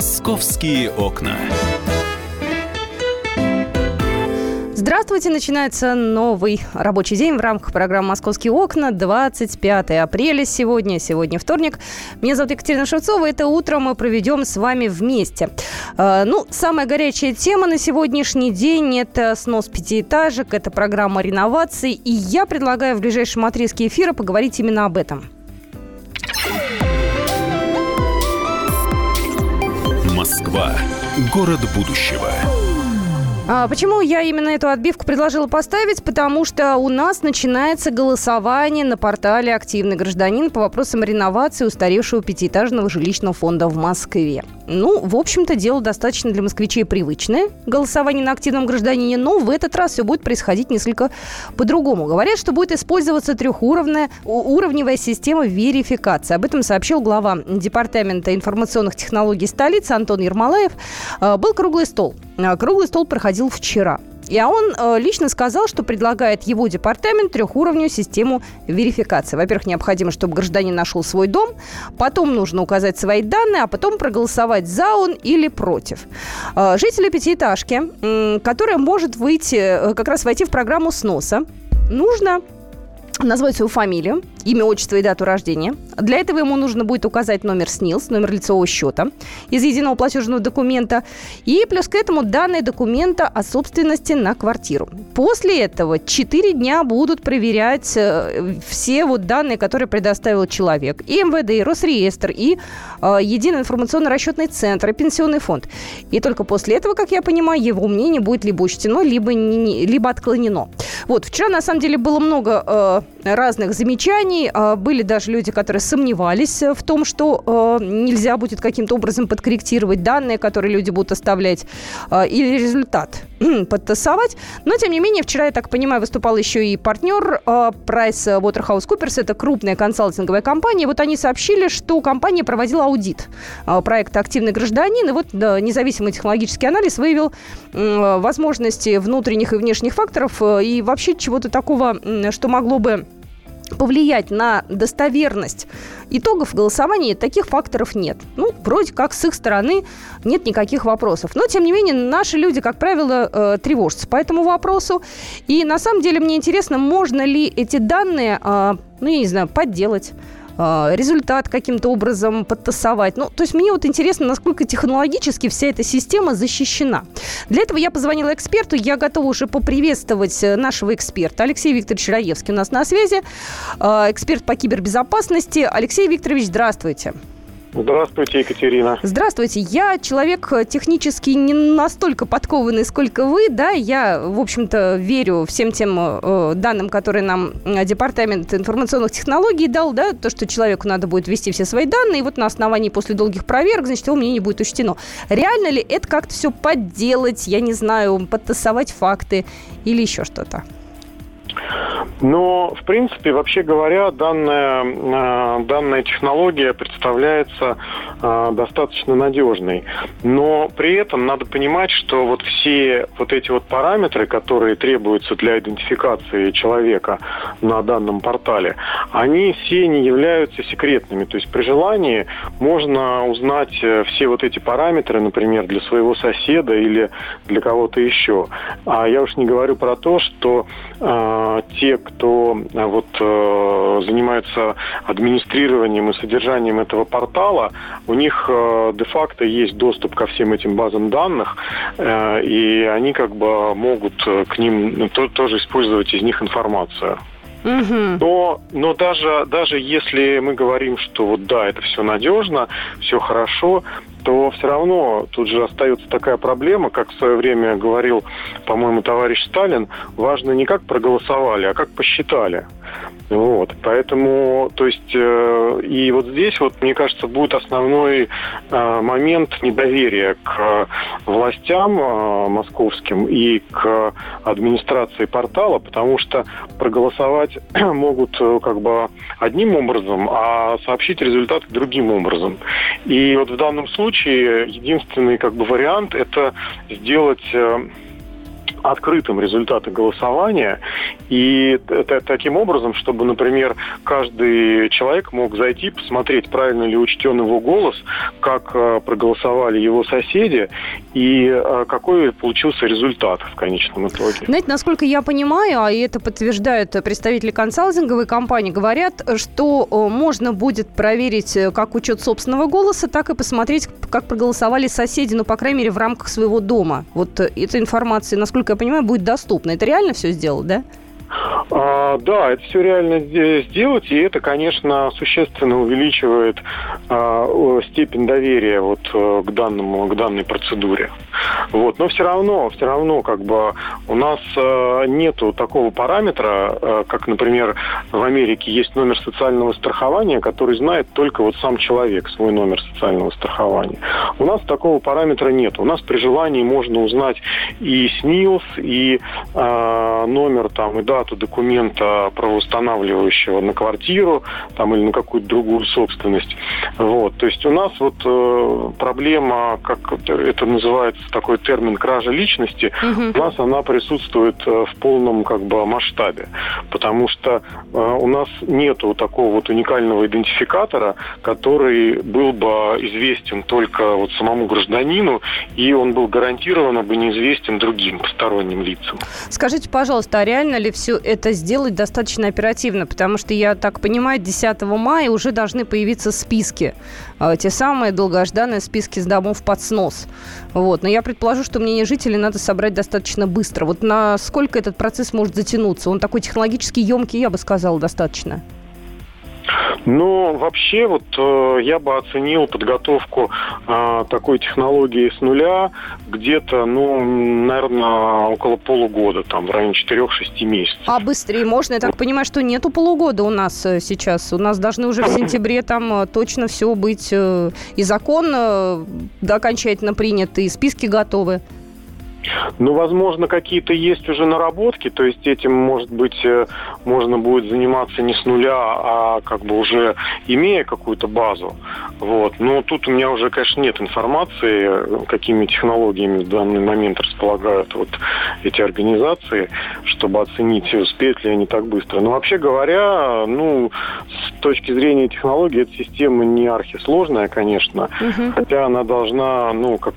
Московские окна. Здравствуйте, начинается новый рабочий день в рамках программы «Московские окна». 25 апреля сегодня, сегодня вторник. Меня зовут Екатерина Шевцова. Это утро мы проведем с вами вместе. Э, ну, самая горячая тема на сегодняшний день – это снос пятиэтажек, это программа реновации. И я предлагаю в ближайшем отрезке эфира поговорить именно об этом. Москва. Город будущего. А, почему я именно эту отбивку предложила поставить? Потому что у нас начинается голосование на портале «Активный гражданин» по вопросам реновации устаревшего пятиэтажного жилищного фонда в Москве. Ну, в общем-то, дело достаточно для москвичей привычное. Голосование на активном гражданине, но в этот раз все будет происходить несколько по-другому. Говорят, что будет использоваться трехуровневая уровневая система верификации. Об этом сообщил глава Департамента информационных технологий столицы Антон Ермолаев. А, был круглый стол. А, круглый стол проходил вчера. И а он э, лично сказал, что предлагает его департамент трехуровневую систему верификации. Во-первых, необходимо, чтобы гражданин нашел свой дом, потом нужно указать свои данные, а потом проголосовать за он или против. Э, жители пятиэтажки, которая может выйти, э, как раз войти в программу сноса, нужно назвать свою фамилию, имя, отчество и дату рождения. Для этого ему нужно будет указать номер СНИЛС, номер лицевого счета из единого платежного документа и плюс к этому данные документа о собственности на квартиру. После этого 4 дня будут проверять э, все вот данные, которые предоставил человек. И МВД, и Росреестр, и э, Единый информационно-расчетный центр, и Пенсионный фонд. И только после этого, как я понимаю, его мнение будет либо учтено, либо, не, либо отклонено. Вот, вчера, на самом деле, было много э, разных замечаний. А, были даже люди, которые сомневались в том, что а, нельзя будет каким-то образом подкорректировать данные, которые люди будут оставлять, а, или результат подтасовать. Но, тем не менее, вчера, я так понимаю, выступал еще и партнер Price Waterhouse Coopers. Это крупная консалтинговая компания. Вот они сообщили, что компания проводила аудит проекта «Активный гражданин». И вот независимый технологический анализ выявил возможности внутренних и внешних факторов и вообще чего-то такого, что могло бы повлиять на достоверность итогов голосования таких факторов нет. Ну, вроде как с их стороны нет никаких вопросов. Но, тем не менее, наши люди, как правило, э, тревожатся по этому вопросу. И на самом деле мне интересно, можно ли эти данные, э, ну, я не знаю, подделать а, результат каким-то образом подтасовать. Ну, то есть мне вот интересно, насколько технологически вся эта система защищена. Для этого я позвонила эксперту, я готова уже поприветствовать э, нашего эксперта. Алексей Викторович Раевский у нас на связи, а, эксперт по кибербезопасности. Алексей Викторович, здравствуйте. Здравствуйте, Екатерина. Здравствуйте. Я человек технически не настолько подкованный, сколько вы, да. Я, в общем-то, верю всем тем э, данным, которые нам э, Департамент информационных технологий дал, да, то, что человеку надо будет ввести все свои данные, и вот на основании после долгих проверок, значит, его мнение будет учтено. Реально ли это как-то все подделать, я не знаю, подтасовать факты или еще что-то? Но, в принципе, вообще говоря, данная, э, данная технология представляется э, достаточно надежной. Но при этом надо понимать, что вот все вот эти вот параметры, которые требуются для идентификации человека на данном портале, они все не являются секретными. То есть при желании можно узнать э, все вот эти параметры, например, для своего соседа или для кого-то еще. А я уж не говорю про то, что те, кто э, вот э, занимается администрированием и содержанием этого портала, у них э, де-факто есть доступ ко всем этим базам данных, и они как бы могут к ним ну, тоже использовать из них информацию. Угу. Но, но даже, даже если мы говорим, что вот да, это все надежно, все хорошо, то все равно тут же остается такая проблема, как в свое время говорил, по-моему, товарищ Сталин, важно не как проголосовали, а как посчитали. Вот, поэтому, то есть, э, и вот здесь вот, мне кажется, будет основной э, момент недоверия к властям э, московским и к администрации портала, потому что проголосовать могут как бы одним образом, а сообщить результаты другим образом. И вот в данном случае единственный как бы вариант это сделать открытым результаты голосования. И таким образом, чтобы, например, каждый человек мог зайти, посмотреть, правильно ли учтен его голос, как э, проголосовали его соседи и э, какой получился результат в конечном итоге. Знаете, насколько я понимаю, а это подтверждают представители консалтинговой компании, говорят, что э, можно будет проверить как учет собственного голоса, так и посмотреть, как проголосовали соседи, ну, по крайней мере, в рамках своего дома. Вот эта информация, насколько я понимаю, будет доступна. Это реально все сделать, да? А, да, это все реально сделать, и это, конечно, существенно увеличивает а, степень доверия вот э, к данному, к данной процедуре. Вот, но все равно, все равно, как бы у нас а, нету такого параметра, а, как, например, в Америке есть номер социального страхования, который знает только вот сам человек свой номер социального страхования. У нас такого параметра нет. У нас при желании можно узнать и СНИЛС, и а, номер там и дату документа правоустанавливающего на квартиру там, или на какую-то другую собственность. Вот. То есть у нас вот э, проблема, как это называется, такой термин кража личности, угу. у нас она присутствует э, в полном как бы масштабе. Потому что э, у нас нету такого вот уникального идентификатора, который был бы известен только вот самому гражданину, и он был гарантированно бы неизвестен другим посторонним лицам. Скажите, пожалуйста, а реально ли все это сделать достаточно оперативно? Потому что, я так понимаю, 10 мая уже должны появиться списки. А, те самые долгожданные списки с домов под снос. Вот. Но я предположу, что мнение жителей надо собрать достаточно быстро. Вот насколько этот процесс может затянуться? Он такой технологически емкий, я бы сказала, достаточно. Ну, вообще, вот э, я бы оценил подготовку э, такой технологии с нуля где-то, ну, наверное, около полугода, там, в районе 4-6 месяцев. А быстрее можно? Я так понимаю, что нету полугода у нас э, сейчас. У нас должны уже в сентябре там точно все быть. Э, и закон э, окончательно принят, и списки готовы. Ну, возможно, какие-то есть уже наработки, то есть этим, может быть, э, можно будет заниматься не с нуля, а как бы уже имея какую-то базу. Вот. Но тут у меня уже, конечно, нет информации, какими технологиями в данный момент располагают вот эти организации, чтобы оценить, успеют ли они так быстро. Но вообще говоря, ну, с точки зрения технологии, эта система не архисложная, конечно, угу. хотя она должна, ну, как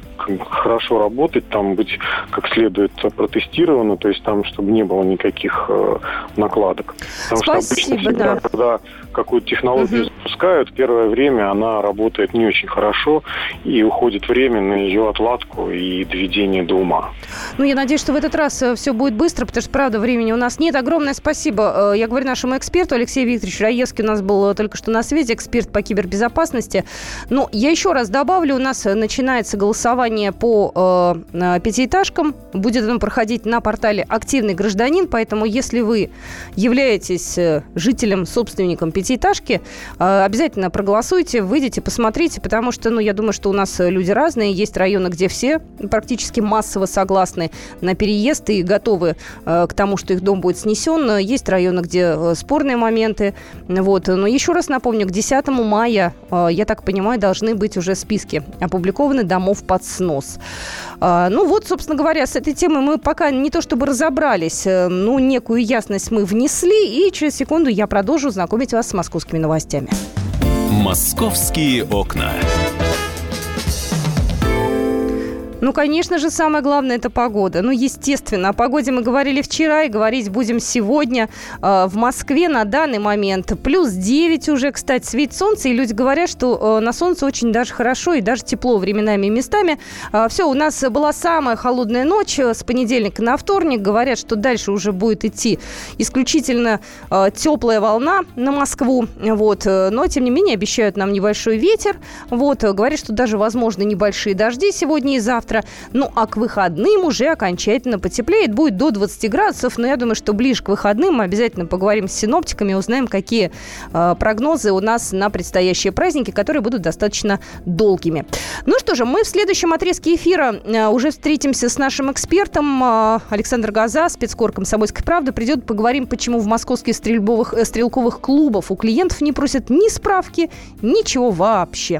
хорошо работать, там быть как следует протестировано, то есть там, чтобы не было никаких э, накладок. Потому Спасибо, что обычно всегда, да. когда какую-то технологию угу. запускают, первое время она работает не очень хорошо, и уходит время на ее отладку и доведение до ума. Ну, я надеюсь, что в этот раз э, все будет быстро, потому что, правда, времени у нас нет. Огромное спасибо. Э, я говорю нашему эксперту Алексею Викторовичу Раевский, у нас был только что на связи, эксперт по кибербезопасности. Но я еще раз добавлю, у нас начинается голосование по э, пятиэтажкам. Будет оно проходить на портале «Активный гражданин», поэтому если вы являетесь жителем, собственником пятиэтажки, э, обязательно проголосуйте, выйдите, посмотрите, потому что, ну, я думаю, что у нас люди разные. Есть районы, где все практически массово согласны на переезд и готовы э, к тому, что их дом будет снесен. Есть районы, где э, спорные моменты. Вот. Но еще раз напомню, к 10 мая, я так понимаю, должны быть уже списки опубликованы домов под снос. Ну вот, собственно говоря, с этой темой мы пока не то чтобы разобрались, но некую ясность мы внесли, и через секунду я продолжу знакомить вас с московскими новостями. «Московские окна». Ну, конечно же, самое главное – это погода. Ну, естественно, о погоде мы говорили вчера и говорить будем сегодня. А, в Москве на данный момент плюс 9 уже, кстати, светит солнце. И люди говорят, что э, на солнце очень даже хорошо и даже тепло временами и местами. А, Все, у нас была самая холодная ночь э, с понедельника на вторник. Говорят, что дальше уже будет идти исключительно э, теплая волна на Москву. Вот. Но, тем не менее, обещают нам небольшой ветер. Вот. Говорят, что даже возможны небольшие дожди сегодня и завтра завтра. Ну, а к выходным уже окончательно потеплеет. Будет до 20 градусов, но я думаю, что ближе к выходным мы обязательно поговорим с синоптиками, узнаем, какие э, прогнозы у нас на предстоящие праздники, которые будут достаточно долгими. Ну что же, мы в следующем отрезке эфира э, уже встретимся с нашим экспертом э, Александр Газа, спецкор «Комсомольской правды». Придет, поговорим, почему в московских стрельбовых, э, стрелковых клубах у клиентов не просят ни справки, ничего вообще.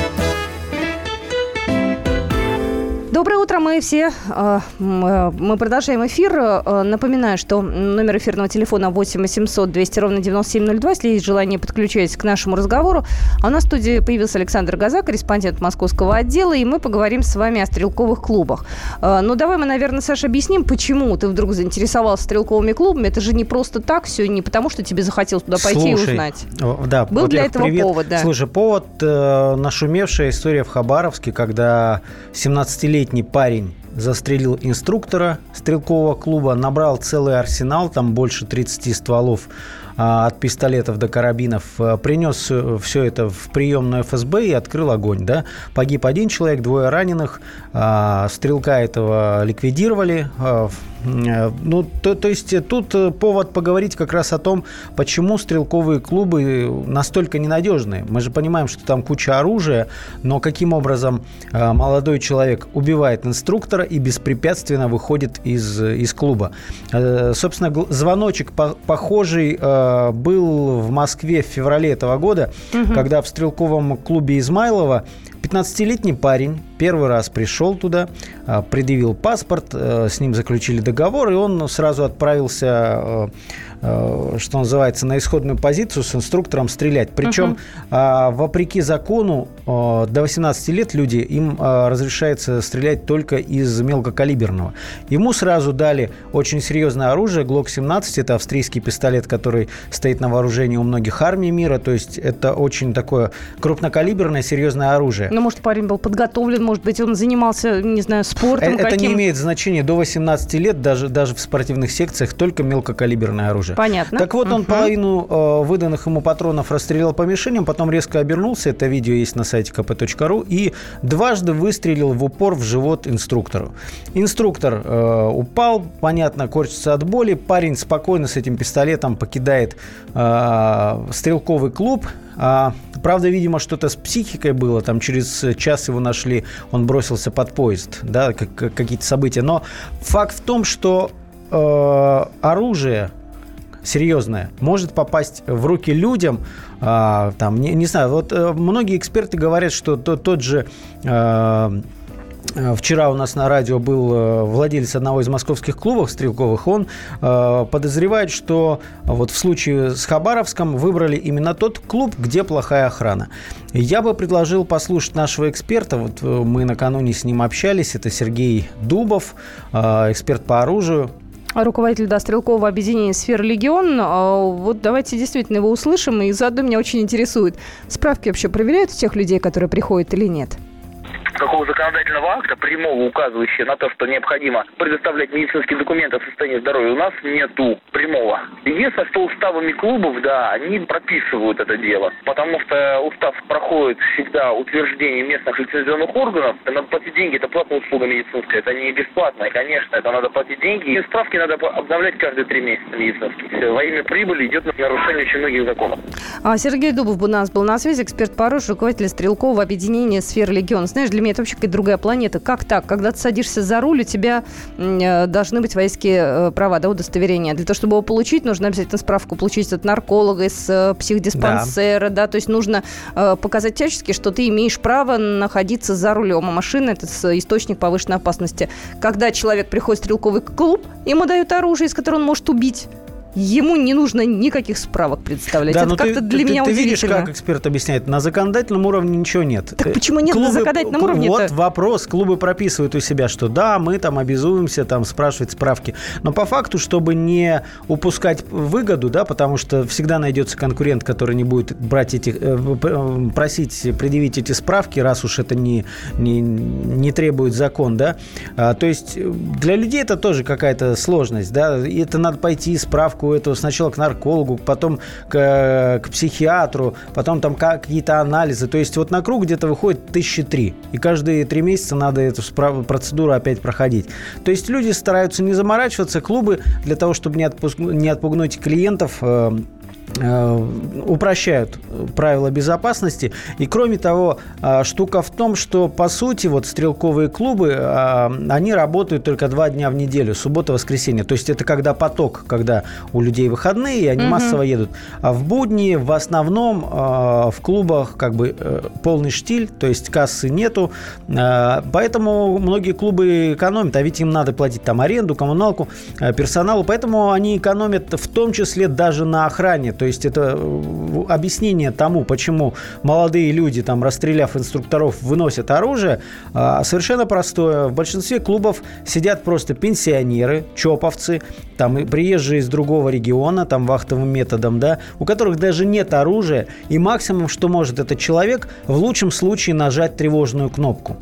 Утро, мы все. Э, э, мы продолжаем эфир. Э, напоминаю, что номер эфирного телефона 8 800 200 ровно 9702. Если есть желание, подключайтесь к нашему разговору. А у нас в студии появился Александр Газа, корреспондент московского отдела, и мы поговорим с вами о стрелковых клубах. Ну, давай мы, наверное, Саша, объясним, почему ты вдруг заинтересовался стрелковыми клубами. Это же не просто так все, не потому, что тебе захотелось туда пойти Слушай, и узнать. Да, Был для этого привет. повод, да. Слушай, повод э, нашумевшая история в Хабаровске, когда 17-летний 20-летний парень застрелил инструктора стрелкового клуба, набрал целый арсенал, там больше 30 стволов от пистолетов до карабинов, а, принес э, все это в приемную ФСБ и открыл огонь. Да? Погиб один человек, двое раненых, а, стрелка этого ликвидировали, Э, ну, то, то есть э, тут э, повод поговорить как раз о том, почему стрелковые клубы настолько ненадежные. Мы же понимаем, что там куча оружия, но каким образом молодой человек убивает инструктора и беспрепятственно выходит из, из клуба. Собственно, звоночек похожий был в Москве в феврале этого года, угу. когда в стрелковом клубе Измайлова 15-летний парень первый раз пришел туда, а, предъявил паспорт, э, с ним заключили договор, и он сразу отправился э, Э, что называется, на исходную позицию с инструктором стрелять. Причем, uh-huh. вопреки закону, э, до 18 лет люди, им э, разрешается стрелять только из мелкокалиберного. Ему сразу дали очень серьезное оружие, ГЛОК-17, это австрийский пистолет, который стоит на вооружении у многих армий мира, то есть это очень такое крупнокалиберное, серьезное оружие. Ну, может, парень был подготовлен, может быть, он занимался, не знаю, спортом Это каким? не имеет значения. До 18 лет даже, даже в спортивных секциях только мелкокалиберное оружие оружия. Понятно. Так вот, он угу. половину э, выданных ему патронов расстрелял по мишеням, потом резко обернулся, это видео есть на сайте kp.ru, и дважды выстрелил в упор в живот инструктору. Инструктор э, упал, понятно, корчится от боли, парень спокойно с этим пистолетом покидает э, стрелковый клуб, а, правда, видимо, что-то с психикой было. Там через час его нашли, он бросился под поезд, да, как, какие-то события. Но факт в том, что э, оружие серьезное может попасть в руки людям, а, там, не, не знаю, вот э, многие эксперты говорят, что то, тот же а, Вчера у нас на радио был э, владелец одного из московских клубов стрелковых. Он э, подозревает, что вот в случае с Хабаровском выбрали именно тот клуб, где плохая охрана. Я бы предложил послушать нашего эксперта. Вот мы накануне с ним общались. Это Сергей Дубов, э, эксперт по оружию руководитель да, стрелкового объединения «Сфера Легион». А, вот давайте действительно его услышим. И заодно меня очень интересует, справки вообще проверяют у тех людей, которые приходят или нет? Какого законодательного акта, прямого указывающего на то, что необходимо предоставлять медицинские документы о состоянии здоровья, у нас нету прямого. Единственное, что уставами клубов, да, они прописывают это дело, потому что устав проходит всегда утверждение местных лицензионных органов, надо платить деньги, это платная услуга медицинская, это не бесплатно, конечно, это надо платить деньги, и справки надо обновлять каждые три месяца медицинские. Все, во имя прибыли идет нарушение очень многих законов. А Сергей Дубов у нас был на связи, эксперт по оружию, руководитель стрелкового объединения «Сфера Легион». Знаешь, для меня это вообще какая-то другая планета. Как так? Когда ты садишься за руль, у тебя э, должны быть водительские э, права, да, удостоверения. Для того, чтобы его получить, нужно обязательно справку получить от нарколога, из э, психдиспансера, да. да, то есть нужно показать всячески, что ты имеешь право находиться за рулем, а машина – это источник повышенной опасности. Когда человек приходит в стрелковый клуб, ему дают оружие, из которого он может убить ему не нужно никаких справок представлять. Да, Это как-то ты, для ты, меня ты, удивительно. Ты видишь, как эксперт объясняет, на законодательном уровне ничего нет. Так почему нет клубы, на законодательном уровне? Вот вопрос. Клубы прописывают у себя, что да, мы там обязуемся там спрашивать справки. Но по факту, чтобы не упускать выгоду, да, потому что всегда найдется конкурент, который не будет брать эти, э, э, просить предъявить эти справки, раз уж это не, не, не требует закон, да. А, то есть для людей это тоже какая-то сложность, да. И это надо пойти справку эту сначала к наркологу, потом к, к психиатру, потом там какие-то анализы. То есть вот на круг где-то выходит тысячи три. И каждые три месяца надо эту процедуру опять проходить. То есть люди стараются не заморачиваться, клубы для того, чтобы не, отпуск... не отпугнуть клиентов, э, Э, упрощают правила безопасности. И кроме того, э, штука в том, что по сути вот стрелковые клубы, э, они работают только два дня в неделю, суббота, воскресенье. То есть это когда поток, когда у людей выходные, и они угу. массово едут. А в будни в основном в клубах как бы полный штиль, то есть кассы нету. Поэтому многие клубы экономят, а ведь им надо платить там аренду, коммуналку, персоналу. Поэтому они экономят в том числе даже на охране. То есть это э, объяснение тому, почему молодые люди, там, расстреляв инструкторов, выносят оружие, а, совершенно простое. В большинстве клубов сидят просто пенсионеры, чоповцы, там, приезжие из другого региона, там, вахтовым методом, да, у которых даже нет оружия, и максимум, что может этот человек, в лучшем случае нажать тревожную кнопку.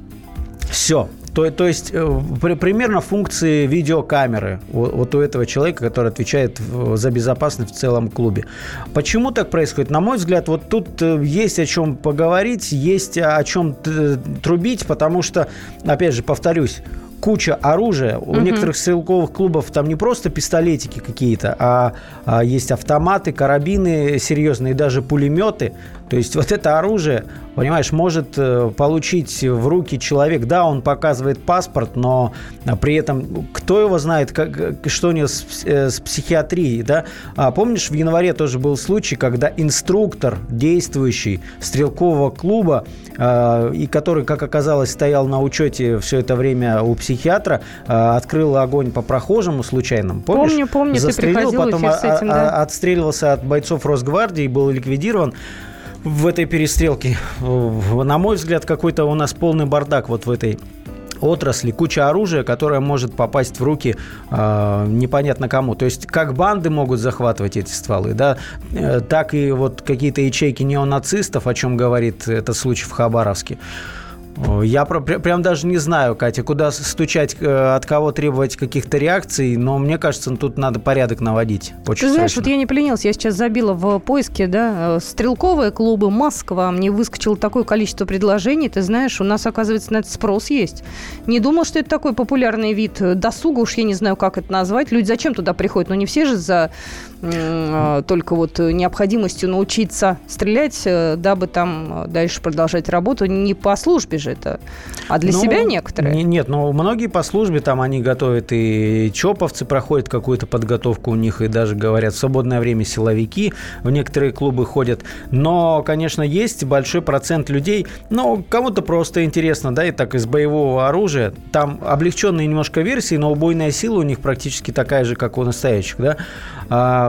Все. То, то есть э, при, примерно функции видеокамеры вот, вот у этого человека, который отвечает за безопасность в целом клубе. Почему так происходит? На мой взгляд, вот тут э, есть о чем поговорить, есть о чем трубить, потому что, опять же, повторюсь, куча оружия. У угу. некоторых стрелковых клубов там не просто пистолетики какие-то, а, а есть автоматы, карабины серьезные, даже пулеметы. То есть вот это оружие, понимаешь, может э, получить в руки человек. Да, он показывает паспорт, но при этом кто его знает, как, что у него с, э, с психиатрией, да? А помнишь, в январе тоже был случай, когда инструктор действующий стрелкового клуба, э, и который, как оказалось, стоял на учете все это время у психиатра, открыл огонь по прохожему случайным. Помнишь? Помню, помню, Застрелил, ты приходил потом с этим, да. отстреливался от бойцов Росгвардии, был ликвидирован в этой перестрелке. На мой взгляд, какой-то у нас полный бардак вот в этой отрасли, куча оружия, которое может попасть в руки э, непонятно кому. То есть как банды могут захватывать эти стволы, да, э, так и вот какие-то ячейки неонацистов, о чем говорит этот случай в Хабаровске. Я про, прям даже не знаю, Катя, куда стучать, э, от кого требовать каких-то реакций, но мне кажется, тут надо порядок наводить. Очень Ты знаешь, срочно. вот я не поленился, я сейчас забила в поиске, да, э, стрелковые клубы Москва, мне выскочило такое количество предложений, ты знаешь, у нас, оказывается, на это спрос есть. Не думал, что это такой популярный вид досуга, уж я не знаю, как это назвать. Люди зачем туда приходят? Ну, не все же за только вот необходимостью научиться стрелять, э, дабы там дальше продолжать работу не по службе же это, а для ну, себя некоторые. Не, нет, но многие по службе там они готовят и чоповцы проходят какую-то подготовку у них и даже говорят в свободное время силовики в некоторые клубы ходят. Но, конечно, есть большой процент людей, ну, кому-то просто интересно, да, и так из боевого оружия. Там облегченные немножко версии, но убойная сила у них практически такая же, как у настоящих, да.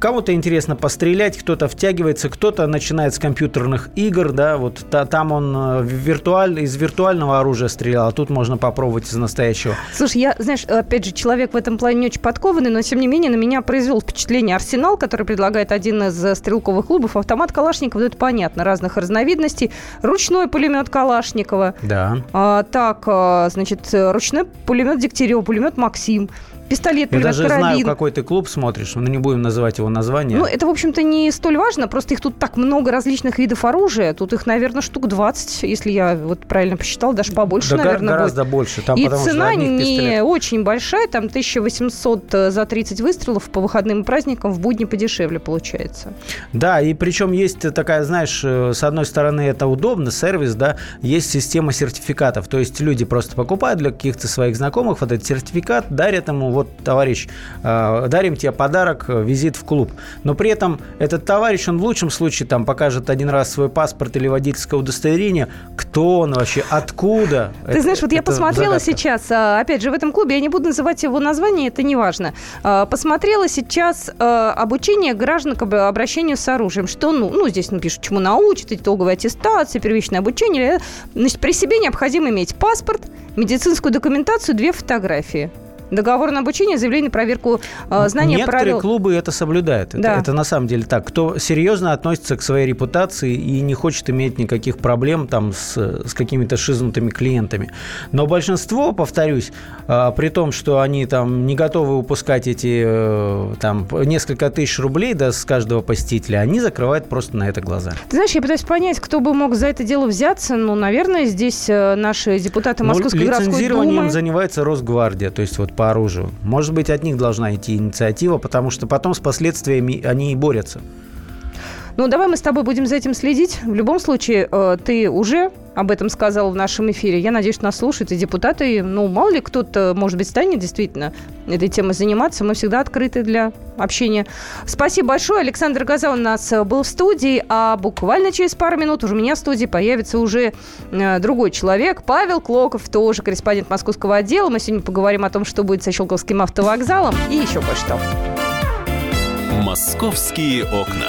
кому-то интересно пострелять, кто-то втягивается, кто-то начинает с компьютерных игр, да, вот та, там он э, виртуаль, из виртуального оружия стрелял, а тут можно попробовать из настоящего. Слушай, я, знаешь, опять же, человек в этом плане не очень подкованный, но тем не менее на меня произвел впечатление Арсенал, который предлагает один из э, стрелковых клубов, автомат Калашникова, ну это понятно, разных разновидностей, ручной пулемет Калашникова. Да. А, так, а, значит, ручной пулемет Дегтярева, пулемет Максим пистолет, Я даже карабин. знаю, какой ты клуб смотришь, но не будем называть его название. Ну, это, в общем-то, не столь важно, просто их тут так много различных видов оружия, тут их, наверное, штук 20, если я вот правильно посчитал, даже побольше, да, наверное, гораздо будет. больше. Там, И цена не пистолет... очень большая, там 1800 э, за 30 выстрелов по выходным и праздникам, в будни подешевле получается. Да, и причем есть такая, знаешь, э, с одной стороны, это удобно, сервис, да, есть система сертификатов, то есть люди просто покупают для каких-то своих знакомых вот этот сертификат, дарят ему, вот, товарищ, э, дарим тебе подарок, визит в клуб. Но при этом этот товарищ, он в лучшем случае там покажет один раз свой паспорт или водительское удостоверение. Кто он вообще? Откуда? Ты это, знаешь, вот я посмотрела загадка. сейчас, а, опять же, в этом клубе, я не буду называть его название, это не важно. А, посмотрела сейчас а, обучение граждан к обращению с оружием. Что, ну, ну здесь напишут, чему научат, итоговая аттестация, первичное обучение. Значит, при себе необходимо иметь паспорт, медицинскую документацию, две фотографии. Договор на обучение, заявление, проверку э, знаний, Некоторые правил. клубы это соблюдают. Да. Это, это на самом деле так. Кто серьезно относится к своей репутации и не хочет иметь никаких проблем там с, с какими-то шизнутыми клиентами. Но большинство, повторюсь, а, при том, что они там не готовы упускать эти э, там несколько тысяч рублей да, с каждого посетителя, они закрывают просто на это глаза. Ты знаешь, я пытаюсь понять, кто бы мог за это дело взяться. Ну, наверное, здесь э, наши депутаты Ну, Московской городской лицензированием думы. занимается Росгвардия, то есть вот по оружию. Может быть, от них должна идти инициатива, потому что потом с последствиями они и борются. Ну, давай мы с тобой будем за этим следить. В любом случае, э, ты уже об этом сказал в нашем эфире. Я надеюсь, нас слушают и депутаты. Ну, мало ли кто-то, может быть, станет действительно этой темой заниматься. Мы всегда открыты для общения. Спасибо большое. Александр Газа у нас э, был в студии, а буквально через пару минут уже у меня в студии появится уже э, другой человек. Павел Клоков, тоже корреспондент московского отдела. Мы сегодня поговорим о том, что будет со Щелковским автовокзалом и еще кое-что. Московские окна.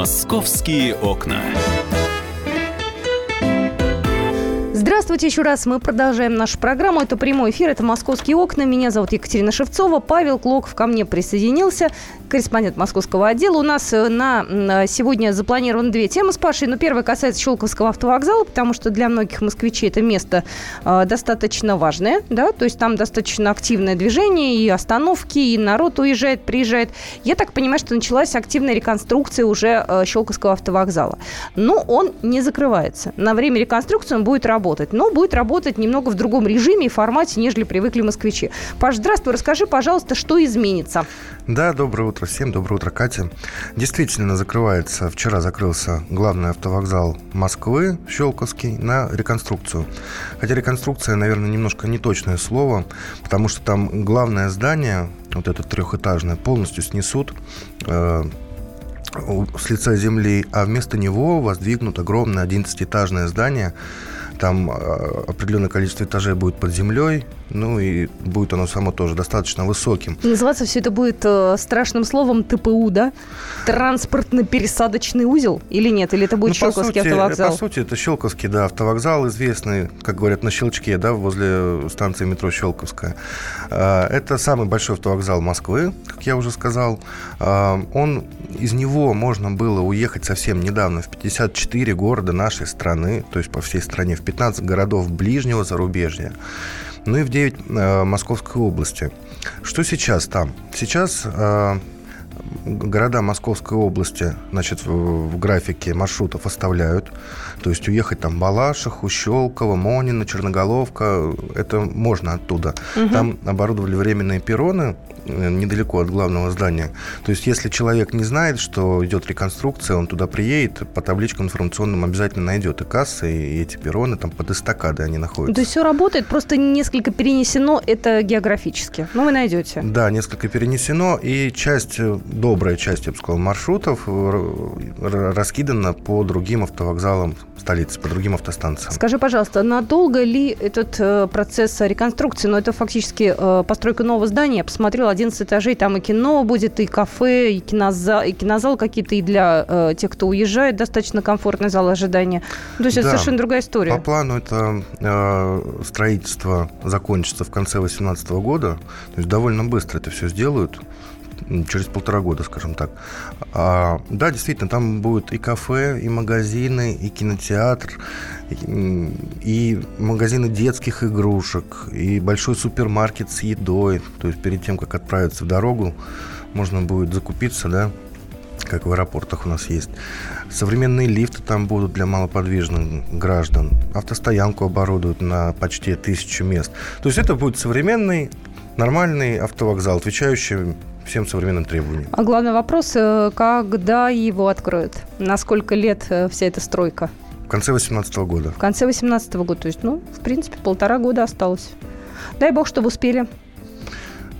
Московские окна. Здравствуйте еще раз. Мы продолжаем нашу программу. Это прямой эфир, это «Московские окна». Меня зовут Екатерина Шевцова. Павел Клоков ко мне присоединился, корреспондент московского отдела. У нас э, на м, сегодня запланированы две темы с Пашей. Но первая касается Щелковского автовокзала, потому что для многих москвичей это место э, достаточно важное. Да? То есть там достаточно активное движение, и остановки, и народ уезжает, приезжает. Я так понимаю, что началась активная реконструкция уже э, Щелковского автовокзала. Но он не закрывается. На время реконструкции он будет работать. Но будет работать немного в другом режиме и формате, нежели привыкли москвичи. Паш, здравствуй. Расскажи, пожалуйста, что изменится? Да, доброе утро всем, доброе утро, Катя. Действительно закрывается, вчера закрылся главный автовокзал Москвы, Щелковский, на реконструкцию. Хотя реконструкция, наверное, немножко неточное слово, потому что там главное здание, вот это трехэтажное, полностью снесут э, с лица земли, а вместо него воздвигнут огромное 11-этажное здание. Там э, определенное количество этажей будет под землей, ну и будет оно само тоже достаточно высоким. Называться все это будет э, страшным словом ТПУ, да? Транспортно-пересадочный узел? Или нет? Или это будет Ну, по Щелковский сути- автовокзал? По сути, это Щелковский, да, автовокзал, известный, как говорят, на Щелчке, да, возле станции метро Щелковская. А, Это самый большой автовокзал Москвы, как я уже сказал. А, Он, из него можно было уехать совсем недавно в 54 города нашей страны, то есть по всей стране, в 15 городов ближнего зарубежья, ну и в 9 э, Московской области. Что сейчас там? Сейчас э, города Московской области, значит, в, в графике маршрутов оставляют. То есть уехать там Балашиха, Щелково, Монина, Черноголовка, это можно оттуда. Там оборудовали временные перроны э, недалеко от главного здания. То есть если человек не знает, что идет реконструкция, он туда приедет, по табличкам информационным обязательно найдет и кассы, и эти перроны, там под эстакадой они находятся. То есть все работает, просто несколько перенесено это географически. Ну, вы найдете. Да, несколько перенесено, и часть, э, добрая часть, я бы сказал, маршрутов э, раскидана по другим автовокзалам столицы, по другим автостанциям. Скажи, пожалуйста, надолго ли этот э, процесс реконструкции? Ну, это фактически э, постройка нового здания. Я посмотрела, 11 этажей, там и кино будет, и кафе, и кинозал, и кинозал какие-то, и для э, тех, кто уезжает, достаточно комфортный зал ожидания. То есть это Да. совершенно другая история. По плану это э, строительство закончится в конце 2018 года, то есть довольно быстро это все сделают, через полтора года, скажем так. А, да, действительно, там будет и кафе, и магазины, и кинотеатр, и, и магазины детских игрушек, и большой супермаркет с едой. То есть перед тем, как отправиться в дорогу, можно будет закупиться, да, как в аэропортах у нас есть. Современные лифты там будут для малоподвижных граждан. Автостоянку оборудуют на почти тысячу мест. То есть это будет современный Нормальный автовокзал, отвечающий всем современным требованиям. А главный вопрос, э, когда его откроют? На сколько лет э, вся эта стройка? В конце 2018 года. В конце 2018 года, то есть, ну, в принципе, полтора года осталось. Дай бог, чтобы успели.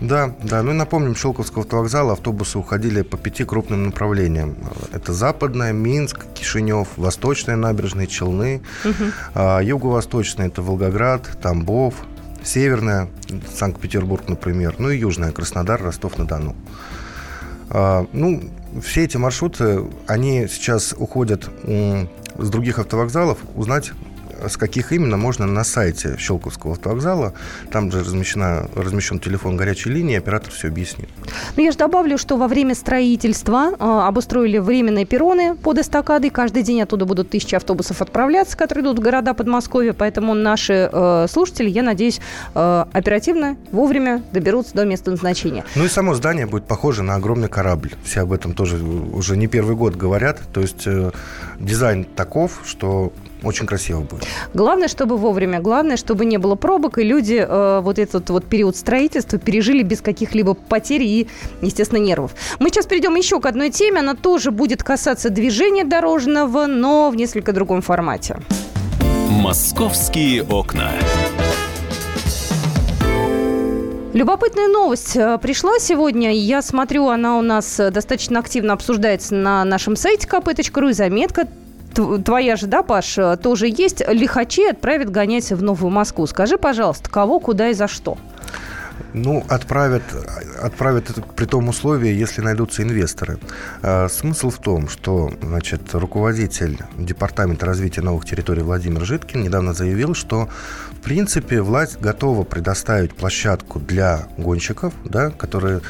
Да, да. Ну и напомним, Щелковского автовокзала автобусы уходили по пяти крупным направлениям. Это Западная, Минск, Кишинев, Восточная набережная, Челны, угу. а, Юго-Восточная – это Волгоград, Тамбов, Северная, Санкт-Петербург, например, ну и Южная, Краснодар, Ростов-на-Дону. А, ну, все эти маршруты, они сейчас уходят с других автовокзалов узнать с каких именно, можно на сайте Щелковского автовокзала. Там же размещена, размещен телефон горячей линии, оператор все объяснит. Ну, я же добавлю, что во время строительства э, обустроили временные перроны под эстакадой. Каждый день оттуда будут тысячи автобусов отправляться, которые идут в города Подмосковья. Поэтому наши э, слушатели, я надеюсь, э, оперативно, вовремя доберутся до места назначения. Ну и само здание будет похоже на огромный корабль. Все об этом тоже уже не первый год говорят. То есть э, дизайн таков, что очень красиво будет. Главное, чтобы вовремя. Главное, чтобы не было пробок, и люди э, вот этот вот период строительства пережили без каких-либо потерь и, естественно, нервов. Мы сейчас перейдем еще к одной теме. Она тоже будет касаться движения дорожного, но в несколько другом формате. «Московские окна». Любопытная новость э, пришла сегодня. Я смотрю, она у нас достаточно активно обсуждается на нашем сайте kp.ru и заметка твоя же, да, Паш, э, тоже есть. Лихачи отправят гонять в Новую Москву. Скажи, пожалуйста, кого, куда и за что? Ну, отправят, отправят при том условии, если найдутся инвесторы. А, смысл в том, что значит, руководитель Департамента развития новых территорий Владимир Житкин недавно заявил, что в принципе власть готова предоставить площадку для гонщиков, да, которые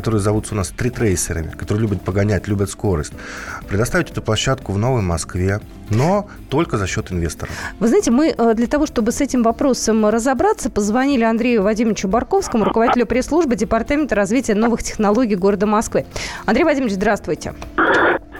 которые зовутся у нас стритрейсерами, которые любят погонять, любят скорость, предоставить эту площадку в Новой Москве, но только за счет инвесторов. Вы знаете, мы э, для того, чтобы с этим вопросом разобраться, позвонили Андрею Вадимовичу Барковскому, руководителю пресс-службы Департамента развития новых технологий города Москвы. Андрей Вадимович, здравствуйте.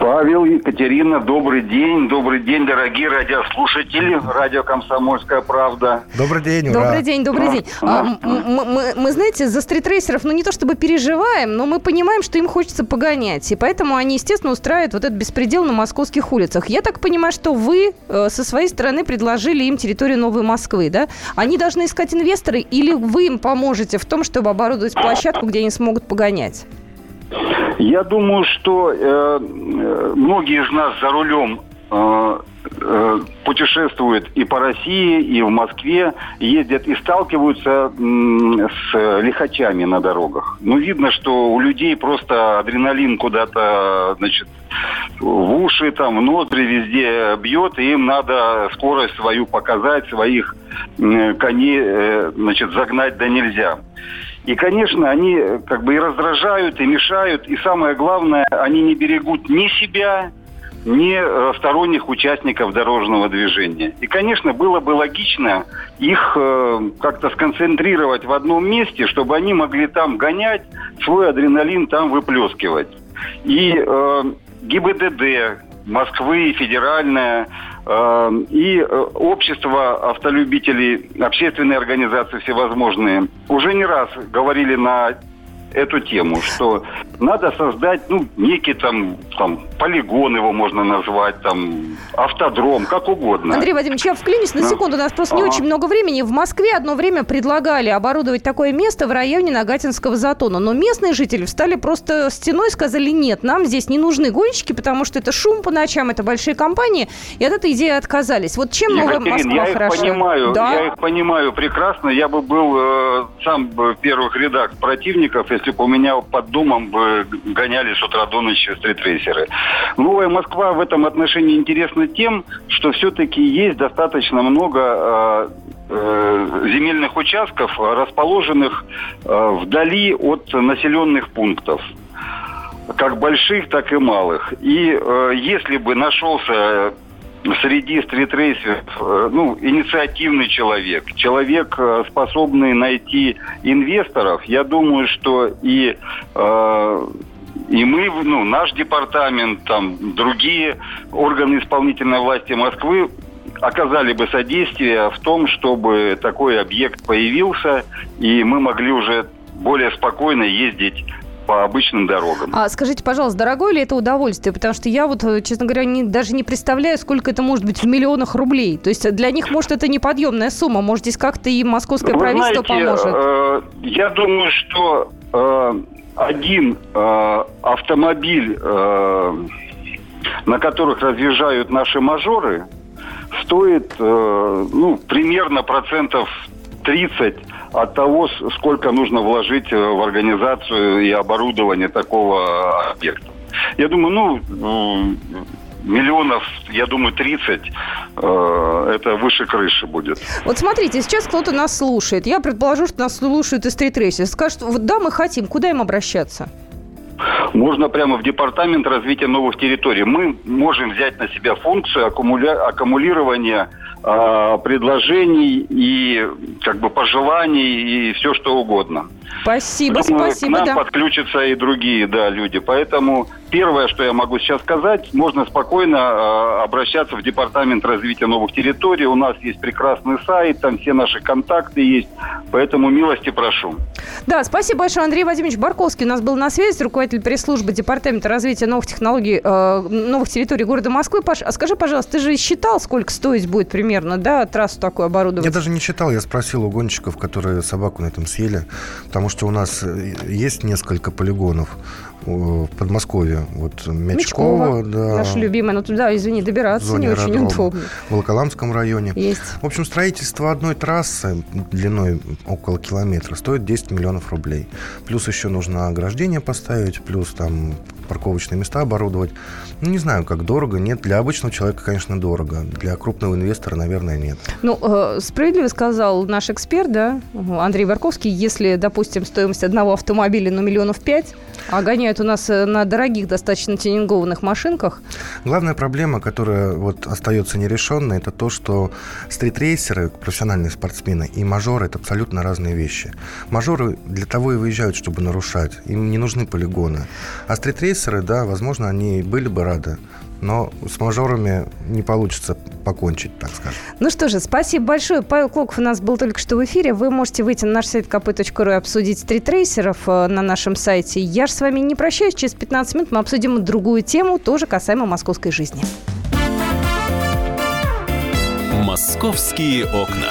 Павел, Екатерина, добрый день. Добрый день, дорогие радиослушатели. Радио «Комсомольская правда». Добрый день, ура. Добрый день, добрый день. А, мы, мы, мы, знаете, за стритрейсеров, ну не то чтобы переживаем, но мы понимаем, что им хочется погонять. И поэтому они, естественно, устраивают вот этот беспредел на московских улицах. Я так понимаю, что вы э, со своей стороны предложили им территорию Новой Москвы, да? Они должны искать инвесторы или вы им поможете в том, чтобы оборудовать площадку, где они смогут погонять? Я думаю, что э, э, многие из нас за рулем э, э, путешествуют и по России, и в Москве, ездят и сталкиваются м, с лихачами на дорогах. Ну, видно, что у людей просто адреналин куда-то, значит, в уши, там, в ноздри везде бьет, и им надо скорость свою показать, своих э, коней, э, значит, загнать да нельзя. И, конечно, они э, как бы и раздражают, и мешают, и самое главное, они не берегут ни себя, ни э, сторонних участников дорожного движения. И, конечно, было бы логично их э, как-то сконцентрировать в одном месте, чтобы они могли там гонять, свой адреналин там выплескивать. И э, ГИБДД, Москвы, федеральная, э, и э, общество автолюбителей, общественные организации всевозможные. Уже не раз говорили на эту тему, что надо создать, ну, некий там, там, полигон его можно назвать, там, автодром, как угодно. Андрей Вадимович, я вклинюсь на секунду, у нас просто ага. не очень много времени. В Москве одно время предлагали оборудовать такое место в районе Нагатинского затона, но местные жители встали просто стеной и сказали, нет, нам здесь не нужны гонщики, потому что это шум по ночам, это большие компании, и от этой идеи отказались. Вот чем Екатерин, новая Москва я хороша? Их понимаю, да? Я их понимаю прекрасно, я бы был э, сам в первых рядах противников, если бы у меня под домом бы гоняли с утра до ночи стритрейсеры. Новая Москва в этом отношении интересна тем, что все-таки есть достаточно много э, э, земельных участков, расположенных э, вдали от населенных пунктов как больших, так и малых. И э, если бы нашелся среди стритрейсеров, э, ну, инициативный человек, человек, э, способный найти инвесторов, я думаю, что и э, и мы, ну, наш департамент, там, другие органы исполнительной власти Москвы оказали бы содействие в том, чтобы такой объект появился, и мы могли уже более спокойно ездить по обычным дорогам. А скажите, пожалуйста, дорогое ли это удовольствие? Потому что я вот, э, честно говоря, не, даже не представляю, сколько это может быть в миллионах рублей. То есть для них, может, это неподъемная сумма. Может, здесь как-то и московское Вы правительство знаете, поможет? э, я думаю, что э, один э, автомобиль, э, на которых разъезжают наши мажоры, стоит э, ну, примерно процентов 30 от того, сколько нужно вложить э, в организацию и оборудование такого объекта. Я думаю, ну, миллионов, я думаю, 30 э, это выше крыши будет. Вот смотрите, сейчас кто-то нас слушает. Я предположу, что нас слушают из стритрейсера. Скажут, вот да, мы хотим. Куда им обращаться? Можно прямо в департамент развития новых территорий. Мы можем взять на себя функцию аккумуля- аккумулирования а, предложений и как бы пожеланий и все что угодно. Спасибо, Думаю, спасибо, к нам да. подключатся и другие, да, люди. Поэтому первое, что я могу сейчас сказать, можно спокойно э, обращаться в департамент развития новых территорий. У нас есть прекрасный сайт, там все наши контакты есть. Поэтому милости прошу. Да, спасибо большое. Андрей Вадимович Барковский у нас был на связи, руководитель пресс-службы Департамента развития новых технологий, э, новых территорий города Москвы. Паш, а скажи, пожалуйста, ты же считал, сколько стоить будет примерно, да, трассу такую оборудовать? Я даже не читал, я спросил у гонщиков, которые собаку на этом съели, потому что у нас э, есть несколько полигонов э, в Подмосковье. Вот Мячково, да, Наша любимая, но туда, извини, добираться не очень удобно. в Волоколамском районе. Есть. В общем, строительство одной трассы длиной около километра стоит 10 миллионов рублей. Плюс еще нужно ограждение поставить, плюс там парковочные места оборудовать. Ну, не знаю, как дорого. Нет, для обычного человека, конечно, дорого. Для крупного инвестора, наверное, нет. Ну, э, справедливо сказал наш эксперт, да, Андрей Барковский, если, допустим, стоимость одного автомобиля, ну, миллионов пять, а гоняют у нас э, на дорогих, достаточно тюнингованных машинках, Главная проблема, которая вот остается нерешенной, это то, что стритрейсеры, профессиональные спортсмены, и мажоры – это абсолютно разные вещи. Мажоры для того и выезжают, чтобы нарушать. Им не нужны полигоны. А стритрейсеры, да, возможно, они были бы рады, но с мажорами не получится покончить, так скажем. Ну что же, спасибо большое. Павел Клоков у нас был только что в эфире. Вы можете выйти на наш сайт kp.ru и обсудить стритрейсеров э, на нашем сайте. Я же с вами не прощаюсь. Через 15 минут мы обсудим другую тему, тоже касаемо московской жизни. Московские окна.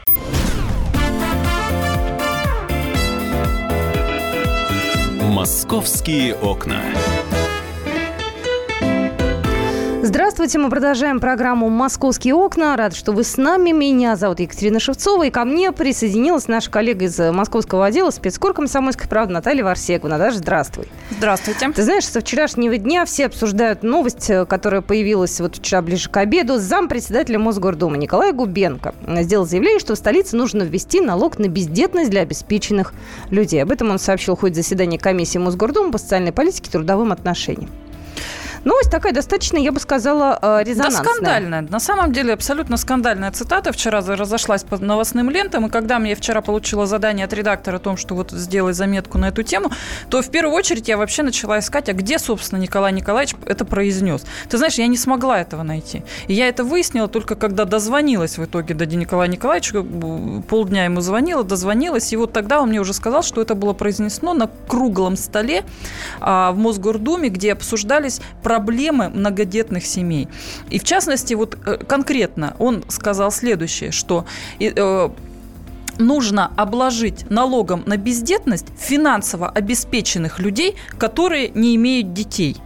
Московские окна. Здравствуйте, мы продолжаем программу «Московские окна». Рад, что вы с нами. Меня зовут Екатерина Шевцова, и ко мне присоединилась наша коллега из московского отдела спецкор комсомольской правды Наталья Варсегова. Наташа, здравствуй. Здравствуйте. Ты знаешь, со вчерашнего дня все обсуждают новость, э, которая появилась вот вчера ближе к обеду. Зампредседателя Мосгордумы Николай Губенко сделал заявление, что в столице нужно ввести налог на бездетность для обеспеченных людей. Об этом он сообщил в ходе заседания комиссии Мосгордумы по социальной политике и трудовым отношениям. Новость такая достаточно, я бы сказала, э, резонансная. Да, скандальная. На самом деле абсолютно скандальная цитата. Вчера разошлась по новостным лентам, и когда мне вчера получила задание от редактора о том, что вот сделай заметку на эту тему, то в первую очередь я вообще начала искать, а где, собственно, Николай Николаевич это произнес. Ты знаешь, я не смогла этого найти. И я это выяснила только когда дозвонилась в итоге до Николая Николаевича, э, полдня ему звонила, дозвонилась, и вот тогда он мне уже сказал, что это было произнесено на круглом столе а, в Мосгордуме, где обсуждались проблемы многодетных семей. И в частности, вот э, конкретно он сказал следующее, что э, нужно обложить налогом на бездетность финансово обеспеченных людей, которые не имеют детей.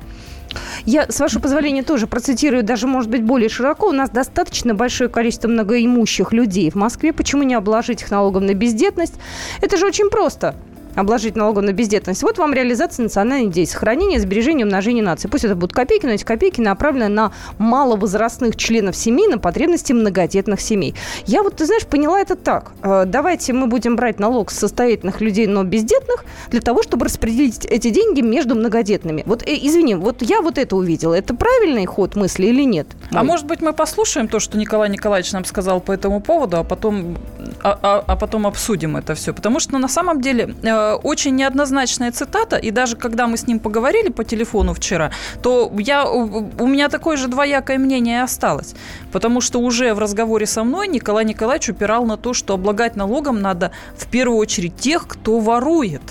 Я, с вашего позволения, тоже процитирую, даже, может быть, более широко. У нас достаточно большое количество многоимущих людей в Москве. Почему не обложить их налогом на бездетность? Это же очень просто. Обложить налогом на бездетность. Вот вам реализация национальной идеи. Сохранение, сбережение, умножение нации. Пусть это будут копейки, но эти копейки направлены на маловозрастных членов семьи, на потребности многодетных семей. Я вот, ты знаешь, поняла это так. Э, давайте мы будем брать налог с состоятельных людей, но бездетных, для того, чтобы распределить эти деньги между многодетными. Вот, э, извини, вот я вот это увидела. Это правильный ход мысли или нет? А может быть, мы послушаем то, что Николай Николаевич нам сказал по этому поводу, а потом, а, а, а потом обсудим это все. Потому что на самом деле э, очень неоднозначная цитата, и даже когда мы с ним поговорили по телефону вчера, то я, у меня такое же двоякое мнение осталось. Потому что уже в разговоре со мной Николай Николаевич упирал на то, что облагать налогом надо в первую очередь тех, кто ворует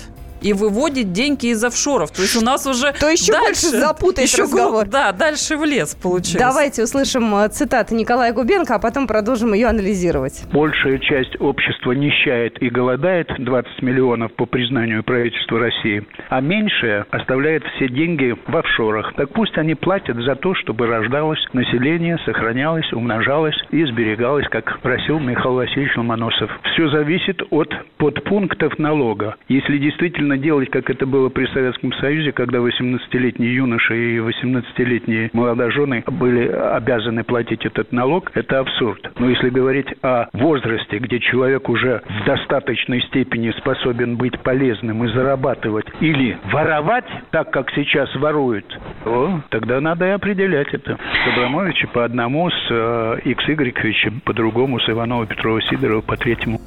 и выводит деньги из офшоров. То есть у нас уже То еще дальше, больше запутает еще разговор. Да, дальше в лес получается. Давайте услышим э, цитаты Николая Губенко, а потом продолжим ее анализировать. Большая часть общества нищает и голодает, 20 миллионов по признанию правительства России, а меньшая оставляет все деньги в офшорах. Так пусть они платят за то, чтобы рождалось население, сохранялось, умножалось и сберегалось, как просил Михаил Васильевич Ломоносов. Все зависит от подпунктов налога. Если действительно нужно делать, как это было при Советском Союзе, когда 18-летние юноши и 18-летние молодожены были обязаны платить этот налог, это абсурд. Но если говорить о возрасте, где человек уже в достаточной степени способен быть полезным и зарабатывать, или воровать, так как сейчас воруют, то тогда надо и определять это. С Абрамовича по одному, с э, X Игоревичем по другому, с Иванова, Петрова, Сидорова по третьему.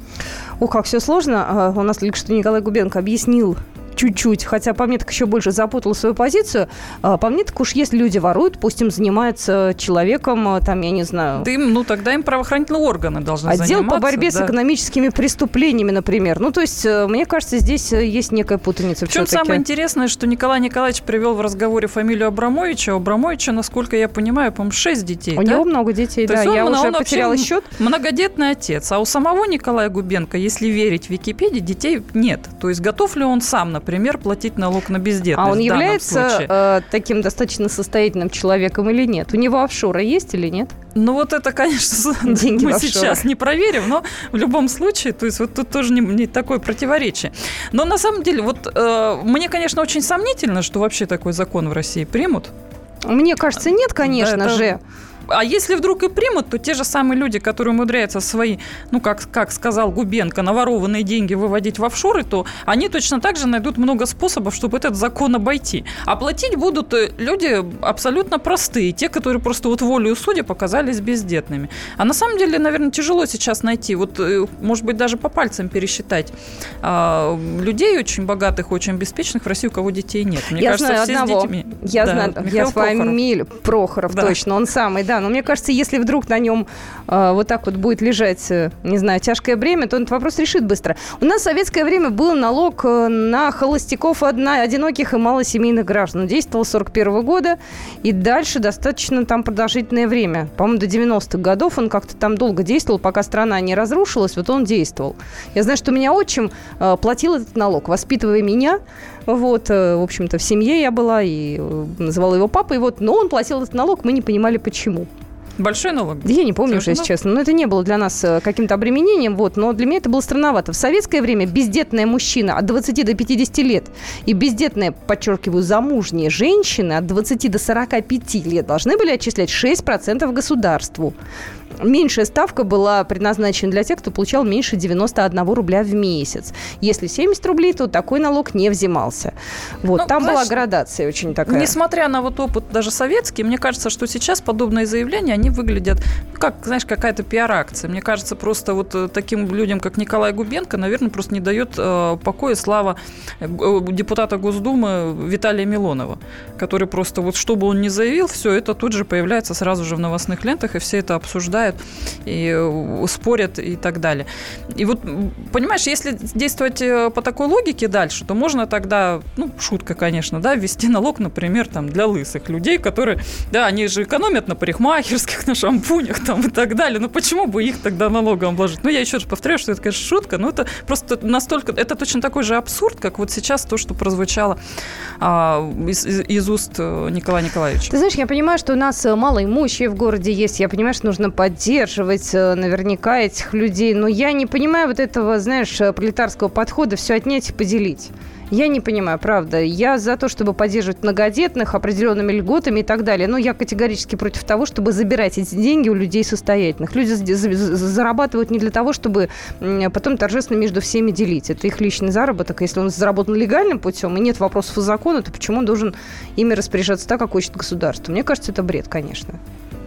Ух, как все сложно. А, у нас только что Николай Губенко объяснил чуть-чуть, хотя по мне так еще больше запутал свою позицию. А, по мне так уж если люди воруют, пусть им занимаются человеком, а, там, я не знаю... Да им, ну, тогда им правоохранительные органы должны Отдел заниматься. по борьбе да. с экономическими преступлениями, например. Ну, то есть, э, мне кажется, здесь э, есть некая путаница Причем самое интересное, что Николай Николаевич привел в разговоре фамилию Абрамовича. У Абрамовича, насколько я понимаю, по-моему, шесть детей. У да? него много детей, то да. Он, я он, уже он потеряла счет. Многодетный отец. А у самого Николая Губенко, если верить Википедии, детей нет. То есть, готов ли он сам, например, платить налог налог на бездетность. А он является э, таким достаточно состоятельным человеком или нет? У него офшоры есть или нет? Ну вот это, конечно, Деньги мы сейчас не проверим, но в любом случае, то есть вот тут тоже не, не такое противоречие. Но на самом деле, вот э, мне, конечно, очень сомнительно, что вообще такой закон в России примут. Мне кажется, нет, конечно да, это... же. А если вдруг и примут, то те же самые люди, которые умудряются свои, ну, как, как сказал Губенко, наворованные деньги выводить в офшоры, то они точно так же найдут много способов, чтобы этот закон обойти. А платить будут э, люди абсолютно простые, те, которые просто вот волею судя показались бездетными. А на самом деле, наверное, тяжело сейчас найти, вот, э, может быть, даже по пальцам пересчитать а, людей очень богатых, очень обеспеченных в России, у кого детей нет. Мне я кажется, знаю все одного. с детьми. Я да, знаю, Михаил я фамилию Прохоров, да. точно, он самый, да, но мне кажется, если вдруг на нем э, вот так вот будет лежать, э, не знаю, тяжкое бремя, то этот вопрос решит быстро. У нас в советское время был налог э, на холостяков, одна, одиноких и малосемейных граждан. Он действовал с 41 года и дальше достаточно там продолжительное время. По-моему, до 90-х годов он как-то там долго действовал, пока страна не разрушилась, вот он действовал. Я знаю, что у меня отчим э, платил этот налог, воспитывая меня. Вот, э, в общем-то, в семье я была и э, называла его папой. Вот, но он платил этот налог, мы не понимали, почему. Большой налог? Я не помню уже, если честно. Но это не было для нас э, каким-то обременением. Вот, но для меня это было странновато. В советское время бездетная мужчина от 20 до 50 лет и бездетная, подчеркиваю, замужние женщины от 20 до 45 лет должны были отчислять 6% государству меньшая ставка была предназначена для тех, кто получал меньше 91 рубля в месяц. Если 70 рублей, то такой налог не взимался. Вот, ну, там знаешь, была градация очень такая. Несмотря на вот опыт даже советский, мне кажется, что сейчас подобные заявления, они выглядят, ну, как, знаешь, какая-то пиар-акция. Мне кажется, просто вот э, таким людям, как Николай Губенко, наверное, просто не дает э, покоя слава э, депутата Госдумы Виталия Милонова, который просто вот, что бы он ни заявил, все это тут же появляется сразу же в новостных лентах, и все это обсуждают обсуждают и э, спорят и так далее. И вот, понимаешь, если действовать э, по такой логике дальше, то можно тогда, ну, шутка, конечно, да, ввести налог, например, там, для лысых людей, которые, да, они же экономят на парикмахерских, на шампунях там и так далее. Ну, почему бы их тогда налогом обложить? Ну, я еще раз повторяю, что это, конечно, шутка, но это просто настолько, это точно такой же абсурд, как вот сейчас то, что прозвучало а, из, из, уст э, Николая Николаевича. Ты знаешь, я понимаю, что у нас мало имущие в городе есть, я понимаю, что нужно поддерживать поддерживать э, наверняка этих людей. Но я не понимаю вот этого, знаешь, пролетарского подхода все отнять и поделить. Я не понимаю, правда. Я за то, чтобы поддерживать многодетных определенными льготами и так далее. Но я категорически против того, чтобы забирать эти деньги у людей состоятельных. Люди зарабатывают не для того, чтобы потом торжественно между всеми делить. Это их личный заработок. Если он заработан легальным путем и нет вопросов у закона, то почему он должен ими распоряжаться так, как хочет государство? Мне кажется, это бред, конечно.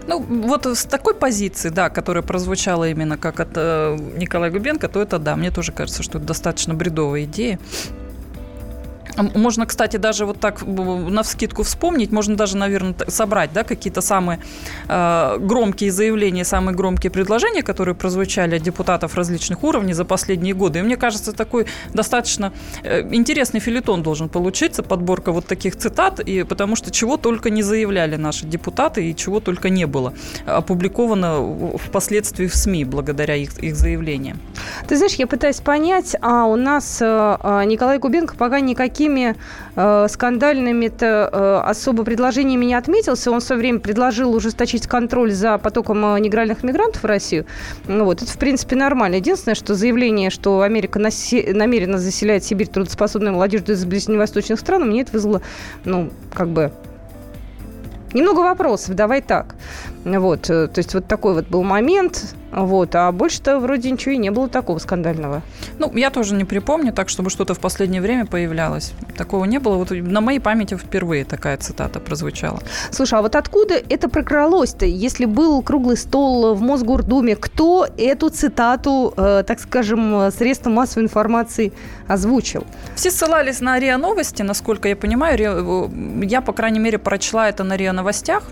Ну, вот с такой позиции, да, которая прозвучала именно как от э, Николая Губенко, то это да, мне тоже кажется, что это достаточно бредовая идея. Можно, кстати, даже вот так на вскидку вспомнить, можно даже, наверное, собрать да, какие-то самые э, громкие заявления, самые громкие предложения, которые прозвучали от депутатов различных уровней за последние годы. И мне кажется, такой достаточно э, интересный филитон должен получиться, подборка вот таких цитат, и потому что чего только не заявляли наши депутаты и чего только не было опубликовано впоследствии в СМИ благодаря их, их заявлениям. Ты знаешь, я пытаюсь понять, а у нас э, а, Николай Кубенко пока никакие такими э, скандальными-то э, особо предложениями не отметился. Он все время предложил ужесточить контроль за потоком э, негральных мигрантов в Россию. Ну, вот, это, в принципе, нормально. Единственное, что заявление, что Америка насе- намеренно заселяет Сибирь трудоспособной молодежью из ближневосточных стран, мне это вызвало, ну, как бы Немного вопросов, давай так. Вот, то есть вот такой вот был момент. Вот, а больше-то вроде ничего и не было такого скандального. Ну, я тоже не припомню, так, чтобы что-то в последнее время появлялось. Такого не было. Вот на моей памяти впервые такая цитата прозвучала. Слушай, а вот откуда это прокралось-то? Если был круглый стол в Мосгордуме, кто эту цитату, э, так скажем, средства массовой информации озвучил? Все ссылались на РИА Новости, насколько я понимаю. Э, я, по крайней мере, прочла это на РИА Новостях.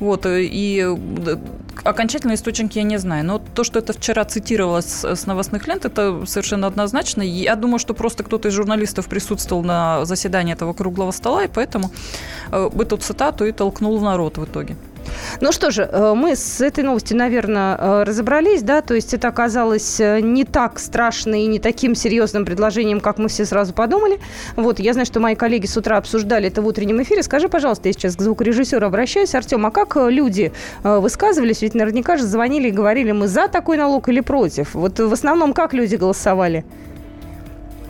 Вот, э, и э, окончательный источник я не знаю. Но то, что это вчера цитировалось с новостных лент, это совершенно однозначно. Я думаю, что просто кто-то из журналистов присутствовал на заседании этого круглого стола, и поэтому эту цитату и толкнул в народ в итоге. Ну что же, э, мы с этой новостью, наверное, э, разобрались, да, то есть это оказалось э, не так страшно и не таким серьезным предложением, как мы все сразу подумали. Вот, я знаю, что мои коллеги с утра обсуждали это в утреннем эфире. Скажи, пожалуйста, я сейчас к звукорежиссеру обращаюсь. Артем, а как люди высказывались? Ведь наверняка же звонили и говорили, мы за такой налог или против. Вот в основном как люди голосовали?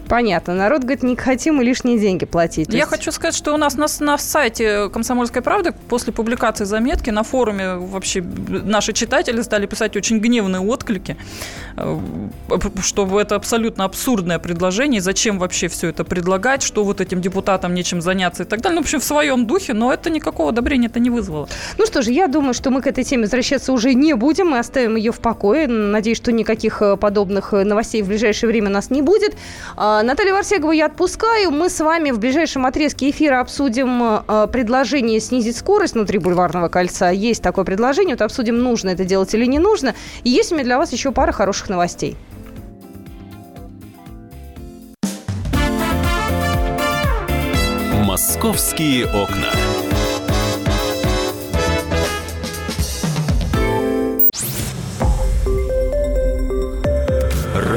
Понятно. Народ говорит, не хотим мы лишние деньги платить. Я есть... хочу сказать, что у нас на, на сайте «Комсомольской правды» после публикации заметки на форуме вообще наши читатели стали писать очень гневные отклики, э, что это абсолютно абсурдное предложение, зачем вообще все это предлагать, что вот этим депутатам нечем заняться и так далее. Ну, в общем, в своем духе, но это никакого одобрения это не вызвало. Ну что же, я думаю, что мы к этой теме возвращаться уже не будем, мы оставим ее в покое. Надеюсь, что никаких э, подобных э, новостей в ближайшее время у нас не будет. А, Наталья Варсегова я отпускаю. Мы с вами в ближайшем отрезке эфира обсудим а, предложение снизить скорость внутри бульварного кольца. Есть такое предложение. Вот обсудим, нужно это делать или не нужно. И есть у меня для вас еще пара хороших новостей. Московские окна.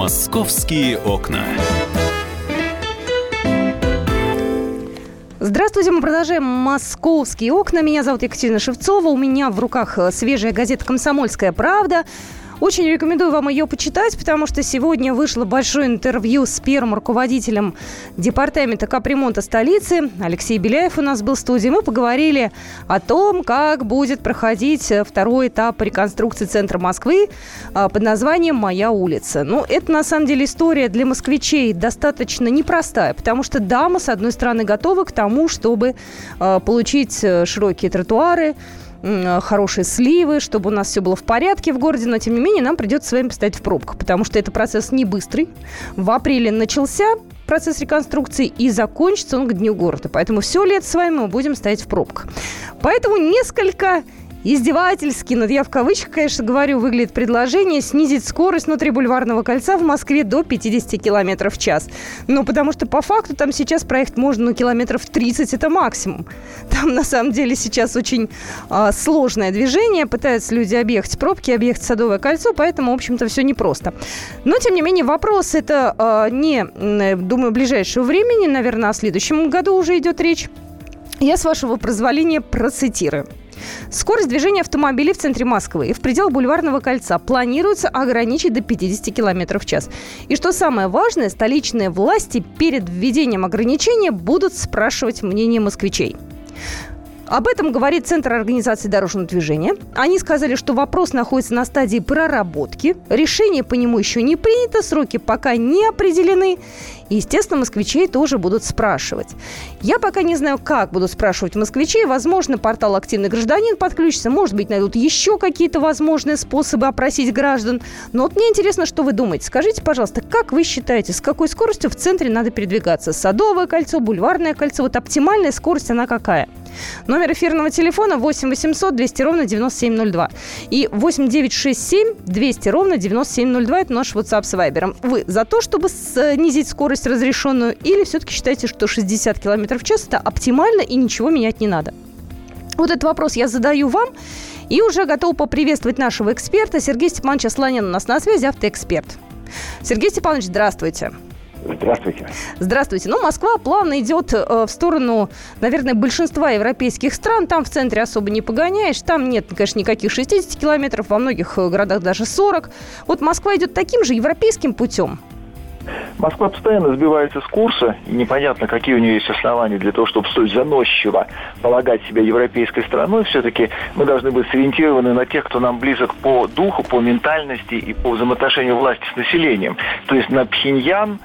Московские окна. Здравствуйте, мы продолжаем «Московские окна». Меня зовут Екатерина Шевцова. У меня в руках свежая газета «Комсомольская правда». Очень рекомендую вам ее почитать, потому что сегодня вышло большое интервью с первым руководителем департамента капремонта столицы. Алексей Беляев у нас был в студии. Мы поговорили о том, как будет проходить второй этап реконструкции центра Москвы а, под названием «Моя улица». Ну, это, на самом деле, история для москвичей достаточно непростая, потому что, да, с одной стороны, готовы к тому, чтобы а, получить э, широкие тротуары, Э, хорошие сливы, чтобы у нас все было в порядке в городе, но тем не менее нам придется с вами постоять в пробках, потому что это процесс не быстрый. В апреле начался процесс реконструкции и закончится он к Дню города. Поэтому все лето с вами мы будем стоять в пробках. Поэтому несколько издевательски, но я в кавычках, конечно, говорю, выглядит предложение снизить скорость внутри Бульварного кольца в Москве до 50 км в час. Ну, потому что по факту там сейчас проехать можно, ну, километров 30 это максимум. Там, на самом деле, сейчас очень а, сложное движение. Пытаются люди объехать пробки, объехать Садовое кольцо, поэтому, в общем-то, все непросто. Но, тем не менее, вопрос это а, не, думаю, ближайшего времени, наверное, о следующем году уже идет речь. Я, с вашего позволения, процитирую. Скорость движения автомобилей в центре Москвы и в пределах Бульварного кольца планируется ограничить до 50 км в час. И что самое важное, столичные власти перед введением ограничения будут спрашивать мнение москвичей. Об этом говорит Центр организации дорожного движения. Они сказали, что вопрос находится на стадии проработки. Решение по нему еще не принято, сроки пока не определены. И, естественно, москвичей тоже будут спрашивать. Я пока не знаю, как будут спрашивать москвичей. Возможно, портал «Активный гражданин» подключится. Может быть, найдут еще какие-то возможные способы опросить граждан. Но вот мне интересно, что вы думаете. Скажите, пожалуйста, как вы считаете, с какой скоростью в центре надо передвигаться? Садовое кольцо, бульварное кольцо? Вот оптимальная скорость, она какая? Номер эфирного телефона 8 800 200 ровно 9702. И 8 967 200 ровно 9702 – это наш WhatsApp с Viber. Вы за то, чтобы снизить скорость разрешенную, или все-таки считаете, что 60 км в час – это оптимально и ничего менять не надо? Вот этот вопрос я задаю вам. И уже готов поприветствовать нашего эксперта Сергея Степановича Слонина. У нас на связи автоэксперт. Сергей Степанович, здравствуйте. Здравствуйте. Здравствуйте. Ну, Москва плавно идет э, в сторону, наверное, большинства европейских стран. Там в центре особо не погоняешь. Там нет, конечно, никаких 60 километров. Во многих э, городах даже 40. Вот Москва идет таким же европейским путем. Москва постоянно сбивается с курса, и непонятно, какие у нее есть основания для того, чтобы столь заносчиво полагать себя европейской страной. Все-таки мы должны быть сориентированы на тех, кто нам близок по духу, по ментальности и по взаимоотношению власти с населением. То есть на Пхеньян,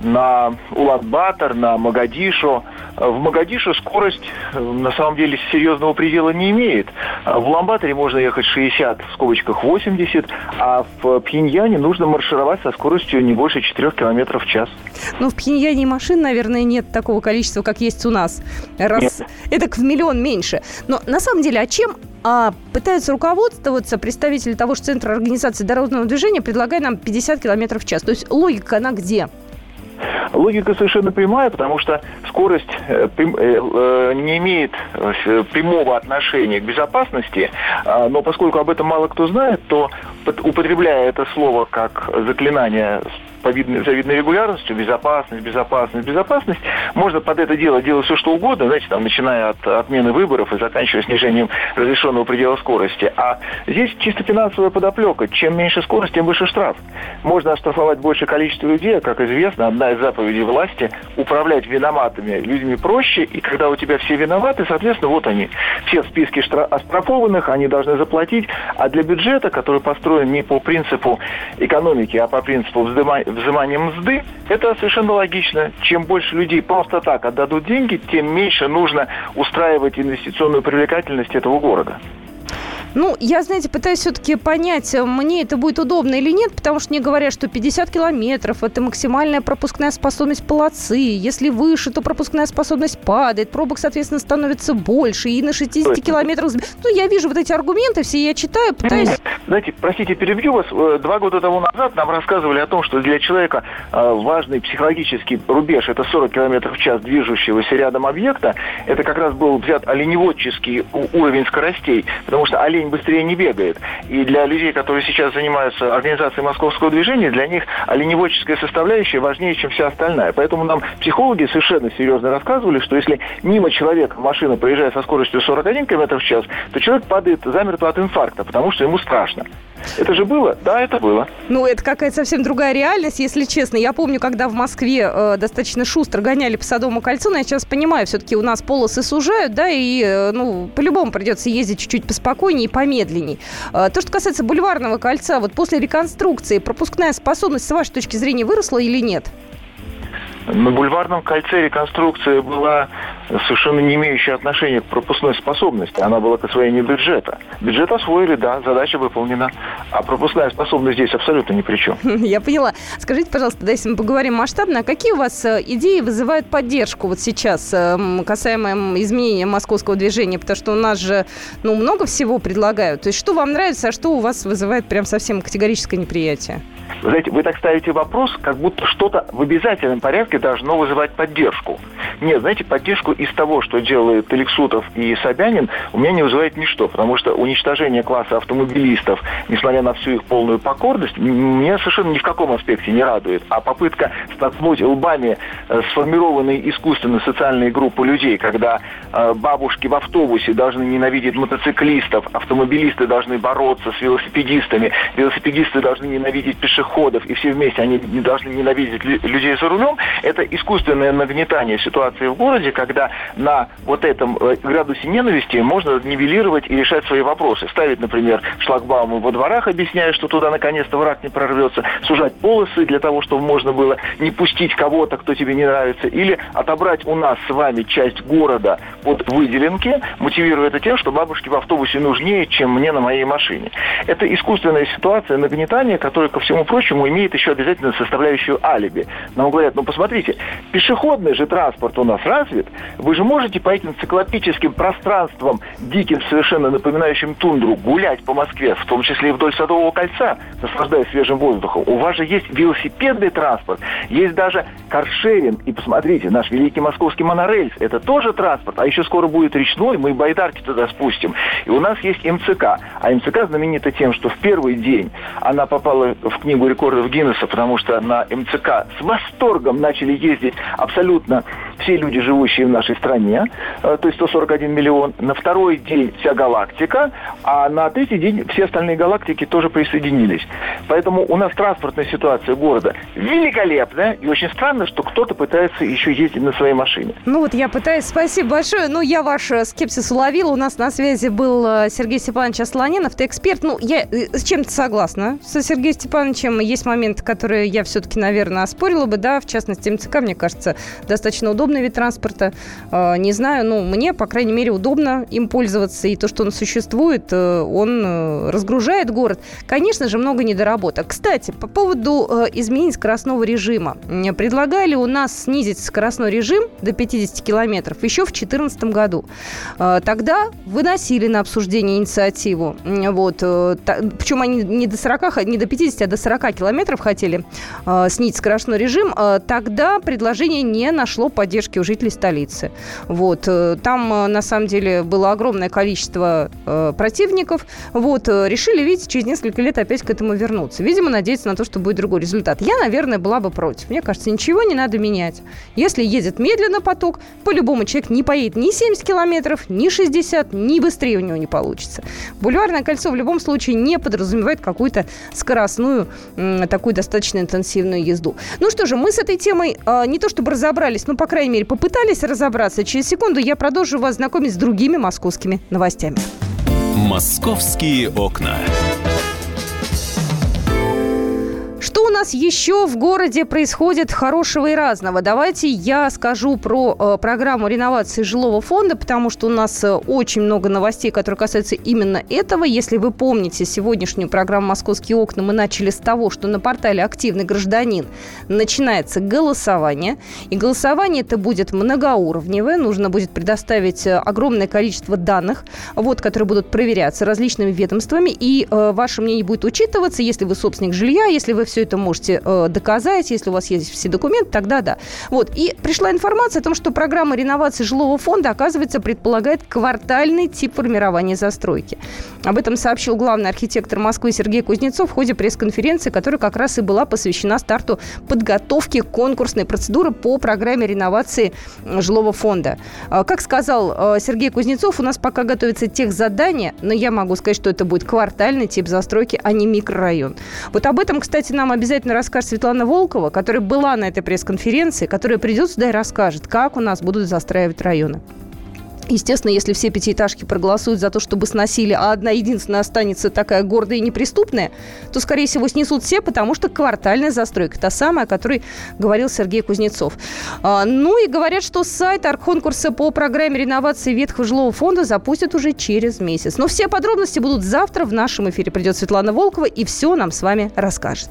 на Улан-Батор, на Магадишу. В Магадишу скорость э, на самом деле серьезного предела не имеет. В Улан-Баторе можно ехать 60, в скобочках 80, а в Пхеньяне нужно маршировать со скоростью не больше 4 км в час. Ну, в Пхеньяне машин, наверное, нет такого количества, как есть у нас. Раз это в миллион меньше. Но на самом деле, а чем а, пытаются руководствоваться представители того же Центра организации дорожного движения, предлагая нам 50 км в час. То есть логика, она где? Логика совершенно прямая, потому что скорость э, э, э, не имеет прямого отношения к безопасности, а, но поскольку об этом мало кто знает, то употребляя это слово как заклинание видной, завидной регулярностью, безопасность, безопасность, безопасность. Можно под это дело делать все, что угодно, знаете, там, начиная от отмены выборов и заканчивая снижением разрешенного предела скорости. А здесь чисто финансовая подоплека. Чем меньше скорость, тем выше штраф. Можно оштрафовать большее количество людей, как известно, одна из заповедей власти – управлять виноматами людьми проще, и когда у тебя все виноваты, соответственно, вот они, все в списке оштрафованных, они должны заплатить, а для бюджета, который построен не по принципу экономики, а по принципу вздыма взиманием мзды, это совершенно логично. Чем больше людей просто так отдадут деньги, тем меньше нужно устраивать инвестиционную привлекательность этого города. Ну, я, знаете, пытаюсь все-таки понять, мне это будет удобно или нет, потому что мне говорят, что 50 километров – это максимальная пропускная способность полосы. Если выше, то пропускная способность падает, пробок, соответственно, становится больше, и на 60 километрах… Ну, я вижу вот эти аргументы, все я читаю, пытаюсь… Знаете, простите, перебью вас. Э, два года тому назад нам рассказывали о том, что для человека э, важный психологический рубеж – это 40 километров в час движущегося рядом объекта. Это как раз был взят оленеводческий уровень скоростей, потому что олень день быстрее не бегает. И для людей, которые сейчас занимаются организацией московского движения, для них оленеводческая составляющая важнее, чем вся остальная. Поэтому нам психологи совершенно серьезно рассказывали, что если мимо человека машина проезжает со скоростью 41 км в час, то человек падает замертво от инфаркта, потому что ему страшно. Это же было? Да, это было. Ну, это какая-то совсем другая реальность, если честно. Я помню, когда в Москве э, достаточно шустро гоняли по Садовому кольцу, но я сейчас понимаю, все-таки у нас полосы сужают, да, и, э, ну, по-любому придется ездить чуть-чуть поспокойнее помедленней. Э, то, что касается Бульварного кольца, вот после реконструкции пропускная способность, с вашей точки зрения, выросла или нет? На бульварном кольце реконструкция была совершенно не имеющая отношения к пропускной способности. Она была к освоению бюджета. Бюджет освоили, да, задача выполнена. А пропускная способность здесь абсолютно ни при чем. Я поняла. Скажите, пожалуйста, если мы поговорим масштабно, а какие у вас э, идеи вызывают поддержку вот сейчас э, касаемо изменения московского движения? Потому что у нас же ну, много всего предлагают. То есть что вам нравится, а что у вас вызывает прям совсем категорическое неприятие? Знаете, вы так ставите вопрос, как будто что-то в обязательном порядке должно вызывать поддержку. Нет, знаете, поддержку из того, что делает Алексутов и Собянин, у меня не вызывает ничто, потому что уничтожение класса автомобилистов, несмотря на всю их полную покорность, меня совершенно ни в каком аспекте не радует. А попытка столкнуть лбами э, сформированные искусственно социальные группы людей, когда э, бабушки в автобусе должны ненавидеть мотоциклистов, автомобилисты должны бороться с велосипедистами, велосипедисты должны ненавидеть пешеходов, пешеходов, и все вместе они не должны ненавидеть людей за рулем, это искусственное нагнетание ситуации в городе, когда на вот этом э, градусе ненависти можно нивелировать и решать свои вопросы. Ставить, например, шлагбаумы во дворах, объясняя, что туда наконец-то враг не прорвется, сужать полосы для того, чтобы можно было не пустить кого-то, кто тебе не нравится, или отобрать у нас с вами часть города под выделенки, мотивируя это тем, что бабушки в автобусе нужнее, чем мне на моей машине. Это искусственная ситуация нагнетания, которая, ко всему прочему, имеет еще обязательно составляющую алиби. Нам говорят, ну посмотрите, пешеходный же транспорт у нас развит, вы же можете по этим циклопическим пространствам, диким, совершенно напоминающим тундру, гулять по Москве, в том числе и вдоль Садового кольца, наслаждаясь свежим воздухом. У вас же есть велосипедный транспорт, есть даже каршеринг. И посмотрите, наш великий московский монорельс, это тоже транспорт, а еще скоро будет речной, мы байдарки туда спустим. И у нас есть МЦК. А МЦК знаменита тем, что в первый день она попала в книгу книгу рекордов Гиннесса, потому что на МЦК с восторгом начали ездить абсолютно все люди, живущие в нашей стране, э, то есть 141 миллион. На второй день вся галактика, а на третий день все остальные галактики тоже присоединились. Поэтому у нас транспортная ситуация города великолепная, и очень странно, что кто-то пытается еще ездить на своей машине. Ну вот я пытаюсь, спасибо большое. Ну, я ваш э, скепсис уловила. У нас на связи был э, Сергей Степанович Асланинов, ты эксперт. Ну, я с чем-то согласна со Сергеем Степановичем. Есть моменты, которые я все-таки, наверное, оспорила бы, да, в частности, МЦК, мне кажется, достаточно удобный вид транспорта. А, не знаю, ну, мне, по крайней мере, удобно им пользоваться. И то, что он существует, э, он э, разгружает город. Конечно же, много недоработок. Кстати, по поводу э, изменений скоростного режима. Предлагали у нас снизить скоростной режим до 50 километров еще в 2014 году. А, тогда выносили на обсуждение инициативу. Вот. Причем они не до 40, не до 50, а до 40 километров хотели снизить скоростной режим. Тогда предложение не нашло поддержки поддержки у жителей столицы. Вот. Э, там, э, на самом деле, было огромное количество э, противников. Вот. Э, решили, видите, через несколько лет опять к этому вернуться. Видимо, надеяться на то, что будет другой результат. Я, наверное, была бы против. Мне кажется, ничего не надо менять. Если едет медленно поток, по-любому человек не поедет ни 70 километров, ни 60, ни быстрее у него не получится. Бульварное кольцо в любом случае не подразумевает какую-то скоростную, такую достаточно интенсивную езду. Ну что же, мы с этой темой э, не то чтобы разобрались, но, по крайней мере, попытались разобраться. Через секунду я продолжу вас знакомить с другими московскими новостями. «Московские окна». Что у нас еще в городе происходит хорошего и разного? Давайте я скажу про э, программу реновации жилого фонда, потому что у нас э, очень много новостей, которые касаются именно этого. Если вы помните сегодняшнюю программу «Московские окна», мы начали с того, что на портале «Активный гражданин» начинается голосование. И голосование это будет многоуровневое. Нужно будет предоставить э, огромное количество данных, вот, которые будут проверяться различными ведомствами. И э, ваше мнение будет учитываться, если вы собственник жилья, если вы все это можете э, доказать, если у вас есть все документы, тогда да. Вот. И пришла информация о том, что программа реновации жилого фонда, оказывается, предполагает квартальный тип формирования застройки. Об этом сообщил главный архитектор Москвы Сергей Кузнецов в ходе пресс-конференции, которая как раз и была посвящена старту подготовки конкурсной процедуры по программе реновации жилого фонда. А, как сказал э, Сергей Кузнецов, у нас пока готовится тех задания, но я могу сказать, что это будет квартальный тип застройки, а не микрорайон. Вот об этом, кстати, нам обязательно расскажет Светлана Волкова, которая была на этой пресс-конференции, которая придет сюда и расскажет, как у нас будут застраивать районы. Естественно, если все пятиэтажки проголосуют за то, чтобы сносили, а одна единственная останется такая гордая и неприступная, то, скорее всего, снесут все, потому что квартальная застройка, та самая, о которой говорил Сергей Кузнецов. А, ну и говорят, что сайт арт-конкурса по программе реновации ветхого жилого фонда запустят уже через месяц. Но все подробности будут завтра в нашем эфире. Придет Светлана Волкова и все нам с вами расскажет.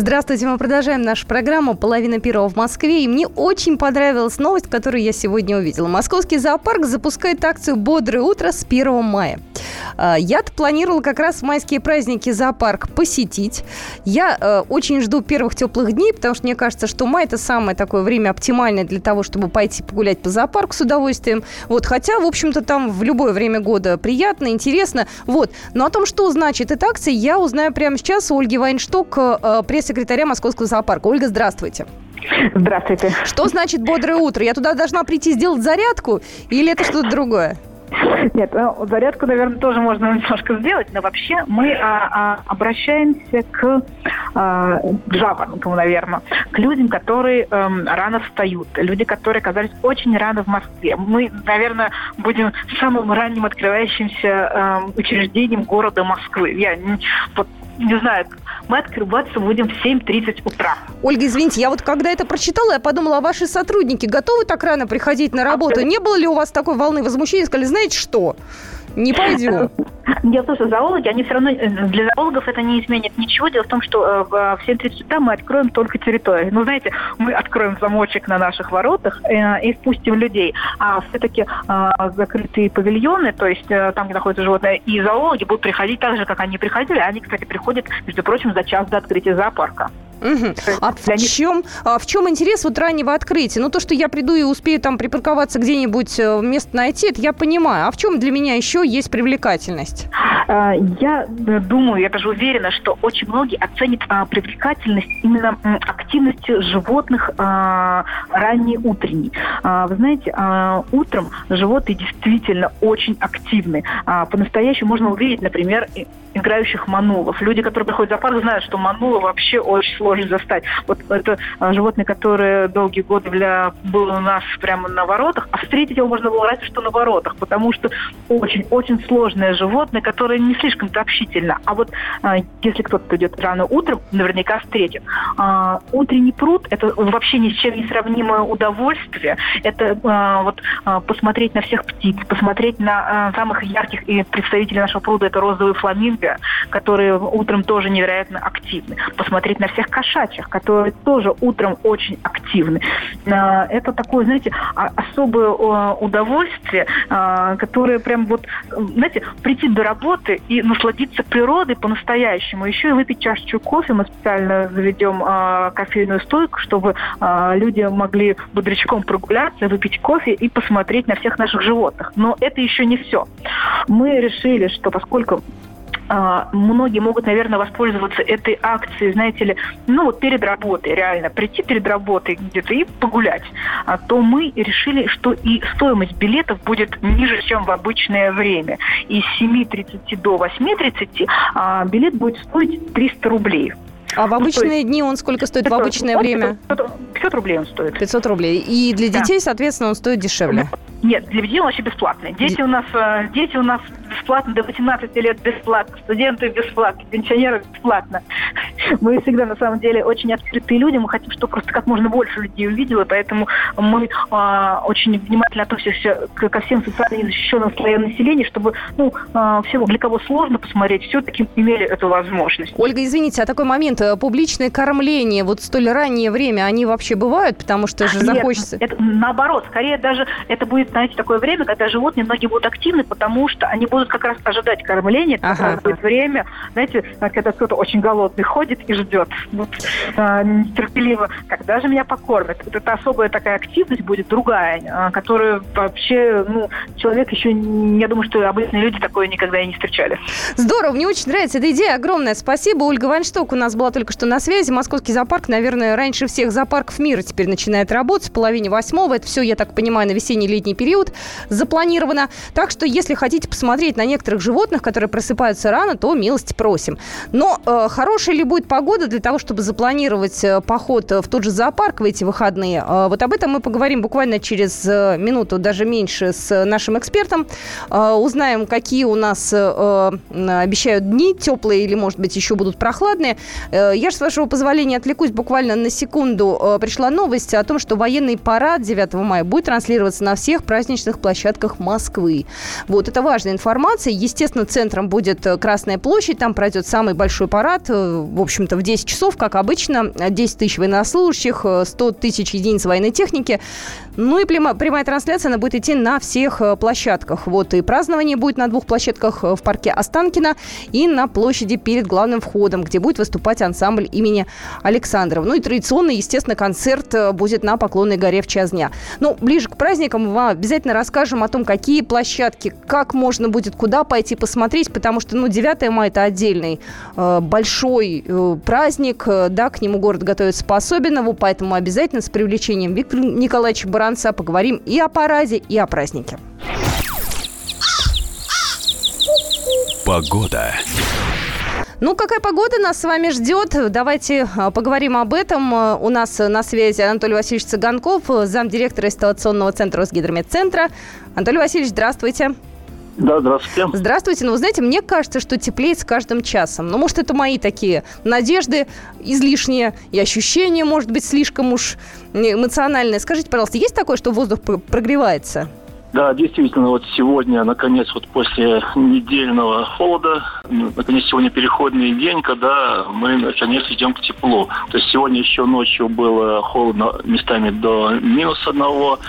Здравствуйте, мы продолжаем нашу программу «Половина первого в Москве». И мне очень понравилась новость, которую я сегодня увидела. Московский зоопарк запускает акцию «Бодрое утро» с 1 мая. А, я-то планировала как раз в майские праздники зоопарк посетить. Я э, очень жду первых теплых дней, потому что мне кажется, что май это самое такое время оптимальное для того, чтобы пойти погулять по зоопарку с удовольствием. Вот, хотя, в общем-то, там в любое время года приятно, интересно. Вот. Но о том, что значит эта акция, я узнаю прямо сейчас у Ольги Вайншток, э, пресс-секретаря Московского зоопарка. Ольга, здравствуйте. Здравствуйте. Что значит бодрое утро? Я туда должна прийти сделать зарядку или это что-то другое? Нет, ну, зарядку, наверное, тоже можно немножко сделать, но вообще мы а, а, обращаемся к, а, к жаворонкам, наверное, к людям, которые а, рано встают, люди, которые оказались очень рано в Москве. Мы, наверное, будем самым ранним открывающимся а, учреждением города Москвы. Я вот не знаю, мы открываться будем в 7.30 утра. Ольга, извините, я вот когда это прочитала, я подумала, а ваши сотрудники готовы так рано приходить на работу? Не было ли у вас такой волны возмущения? Сказали, знаете что? Не пойдем. Дело в том, что зоологи, они все равно, э, для зоологов это не изменит ничего. Дело в том, что э, в 7.30 утра мы откроем только территорию. Ну, знаете, мы откроем замочек на наших воротах э, и впустим людей. А все-таки закрытые павильоны, то есть там, где находятся животные, и зоологи будут приходить так же, как они приходили. Они, кстати, приходят, между прочим, за час до открытия зоопарка. Угу. А в чем, а в чем интерес вот раннего открытия? Ну, то, что я приду и успею там припарковаться где-нибудь, э, место найти, это я понимаю. А в чем для меня еще есть привлекательность? А, я э, думаю, я даже уверена, что очень многие оценят а, привлекательность именно активности животных а, ранней утренней. А, вы знаете, а, утром животные действительно очень активны. А, по-настоящему можно увидеть, например, играющих манулов. Люди, которые приходят в зоопарк, знают, что манула вообще очень сложно застать. Вот это а, животное, которое долгие годы для, было у нас прямо на воротах, а встретить его можно было разве что на воротах, потому что очень-очень сложное животное, которое не слишком-то общительно. А вот а, если кто-то придет рано утром, наверняка встретит. А, утренний пруд – это вообще ни с чем не сравнимое удовольствие. Это вот посмотреть на всех птиц, посмотреть на самых ярких и представителей нашего пруда – это розовые фламинго, которые утром тоже невероятно активны. Посмотреть на всех кошачьих, которые тоже утром очень активны. А, это такое, знаете, а, особое удовольствие, а, которое прям вот, знаете, прийти до работы и насладиться природой по-настоящему. Еще и выпить чашечку кофе. Мы специально заведем кофейную стойку, чтобы люди могли бодрячком прогуляться, выпить кофе и посмотреть на всех наших животных. Но это еще не все. Мы решили, что поскольку многие могут, наверное, воспользоваться этой акцией, знаете ли, ну вот перед работой, реально, прийти перед работой где-то и погулять, а то мы решили, что и стоимость билетов будет ниже, чем в обычное время. И с 7.30 до 8.30 а, билет будет стоить 300 рублей. А в ну, обычные ну, дни он сколько стоит 500, в обычное время? 500, 500 рублей он стоит. 500 рублей. И для детей, да. соответственно, он стоит дешевле. Нет, для детей он вообще бесплатный. Дети у нас, э, дети у нас бесплатно, до 18 лет бесплатно, студенты бесплатно, пенсионеры бесплатно. Мы всегда, на самом деле, очень открытые люди. Мы хотим, чтобы просто как можно больше людей увидело, поэтому мы а, очень внимательно относимся ко всем социально незащищенным слоям населения, чтобы, ну, а, все, для кого сложно посмотреть, все-таки имели эту возможность. Ольга, извините, а такой момент, э, публичное кормление, вот столь раннее время, они вообще бывают, потому что же Нет, захочется... это наоборот, скорее даже это будет, знаете, такое время, когда животные многие будут активны, потому что они будут как раз ожидать кормления, это Ага. будет время, знаете, когда кто-то очень голодный ходит и ждет, вот, а, нетерпеливо, когда же меня покормят. Вот это особая такая активность будет другая, а, которую вообще, ну, человек еще, я думаю, что обычные люди такое никогда и не встречали. Здорово, мне очень нравится эта идея. Огромное спасибо. Ольга Вайншток у нас была только что на связи. Московский зоопарк, наверное, раньше всех зоопарков мира теперь начинает работать в половине восьмого. Это все, я так понимаю, на весенний-летний период запланировано. Так что, если хотите посмотреть на некоторых животных, которые просыпаются рано, то милости просим. Но э, хорошая ли будет погода для того, чтобы запланировать э, поход в тот же зоопарк в эти выходные? Э, вот об этом мы поговорим буквально через э, минуту, даже меньше, с нашим экспертом. Э, узнаем, какие у нас э, э, обещают дни, теплые или, может быть, еще будут прохладные. Э, я же, с вашего позволения, отвлекусь буквально на секунду. Э, пришла новость о том, что военный парад 9 мая будет транслироваться на всех праздничных площадках Москвы. Вот, это важная информация. Естественно, центром будет э, Красная площадь, там пройдет самый большой парад, э, в общем-то, в 10 часов, как обычно, 10 тысяч военнослужащих, э, 100 тысяч единиц военной техники. Ну и прямо- прямая трансляция, она будет идти на всех э, площадках. Вот и празднование будет на двух площадках э, в парке Останкино и на площади перед главным входом, где будет выступать ансамбль имени Александрова. Ну и традиционно, естественно, концерт э, будет на Поклонной горе в час дня. Ну, ближе к праздникам вам обязательно расскажем о том, какие площадки, как можно будет куда пойти посмотреть, потому что, ну, 9 мая – это отдельный большой праздник, да, к нему город готовится по-особенному, поэтому обязательно с привлечением Виктора Николаевича Баранца поговорим и о параде, и о празднике. Погода. Ну, какая погода нас с вами ждет? Давайте а, поговорим об этом. А, У нас на связи Анатолий Васильевич Цыганков, замдиректора инсталляционного центра Росгидрометцентра. Анатолий Васильевич, здравствуйте. Да, здравствуйте. Здравствуйте. Ну, вы знаете, мне кажется, что теплеет с каждым часом. Ну, может, это мои такие надежды излишние и ощущения, может быть, слишком уж эмоциональные. Скажите, пожалуйста, есть такое, что воздух пр- прогревается? Да, действительно, вот сегодня, наконец, вот после недельного холода, наконец, сегодня переходный день, когда мы, наконец, идем к теплу. То есть сегодня еще ночью было холодно местами до минус одного.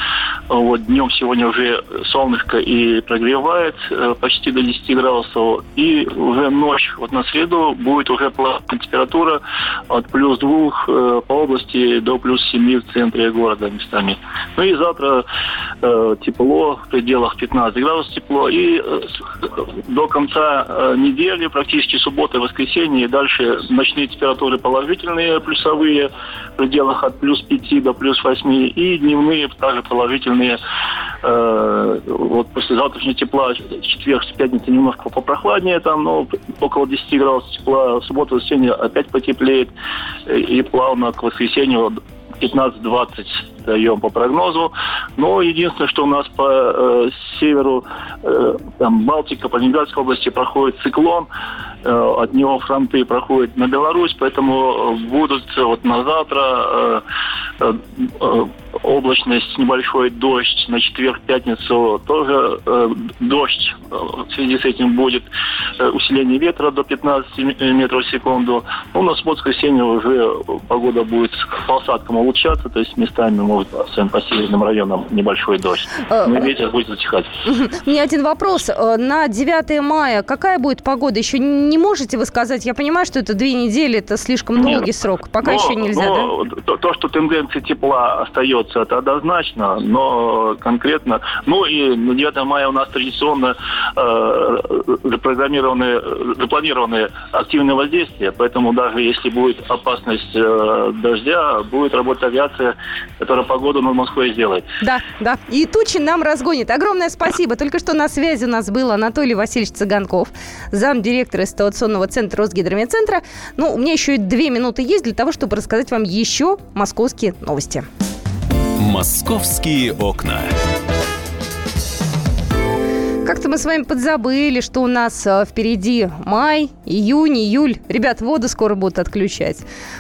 Вот днем сегодня уже солнышко и прогревает э, почти до 10 градусов. И уже ночь, вот на среду, будет уже плавная температура от плюс двух э, по области до плюс семи в центре города местами. Ну и завтра э, тепло в пределах 15 градусов тепло. И э, с- до конца э, недели, практически суббота и воскресенье, и дальше ночные температуры положительные, плюсовые, в пределах от плюс 5 до плюс 8, и дневные также положительные. Э, вот после завтрашнего тепла, четверг, пятница немножко попрохладнее, там, но около 10 градусов тепла, в субботу, воскресенье опять потеплеет, э, и плавно к воскресенью 15-20 даем по прогнозу. Но единственное, что у нас по э, северу, э, там, Балтика, по Ленинградской области проходит циклон, э, от него фронты проходят на Беларусь, поэтому э, будут вот на завтра э, э, э, облачность, небольшой дождь, на четверг, пятницу тоже э, дождь. Э, В связи с этим будет э, усиление ветра до 15 м- метров в секунду. Ну, на воскресенье уже погода будет по осадкам улучшаться, то есть местами может, особенно по северным районам, небольшой дождь. Э, Но ветер будет затихать. У меня один вопрос. Э, На 9 мая какая будет погода? Еще не можете вы сказать? Я понимаю, что это две недели, это слишком Нет. долгий срок. Пока Но- еще нельзя, да? то, что тенденция тепла остается, это однозначно, но конкретно... Ну и на 9 мая у нас традиционно э, запрограммированные, запланированные активные воздействия, поэтому даже если будет опасность э, дождя, будет работать авиация, которая погоду над Москвой сделает. Да, да. И тучи нам разгонит. Огромное спасибо. Только что на связи у нас был Анатолий Васильевич Цыганков, замдиректора инсталляционного центра Росгидрометцентра. Ну, у меня еще и две минуты есть для того, чтобы рассказать вам еще московские новости. «Московские окна». Как-то мы с вами подзабыли, что у нас э, впереди май, июнь, июль. Ребят, воду скоро будут отключать.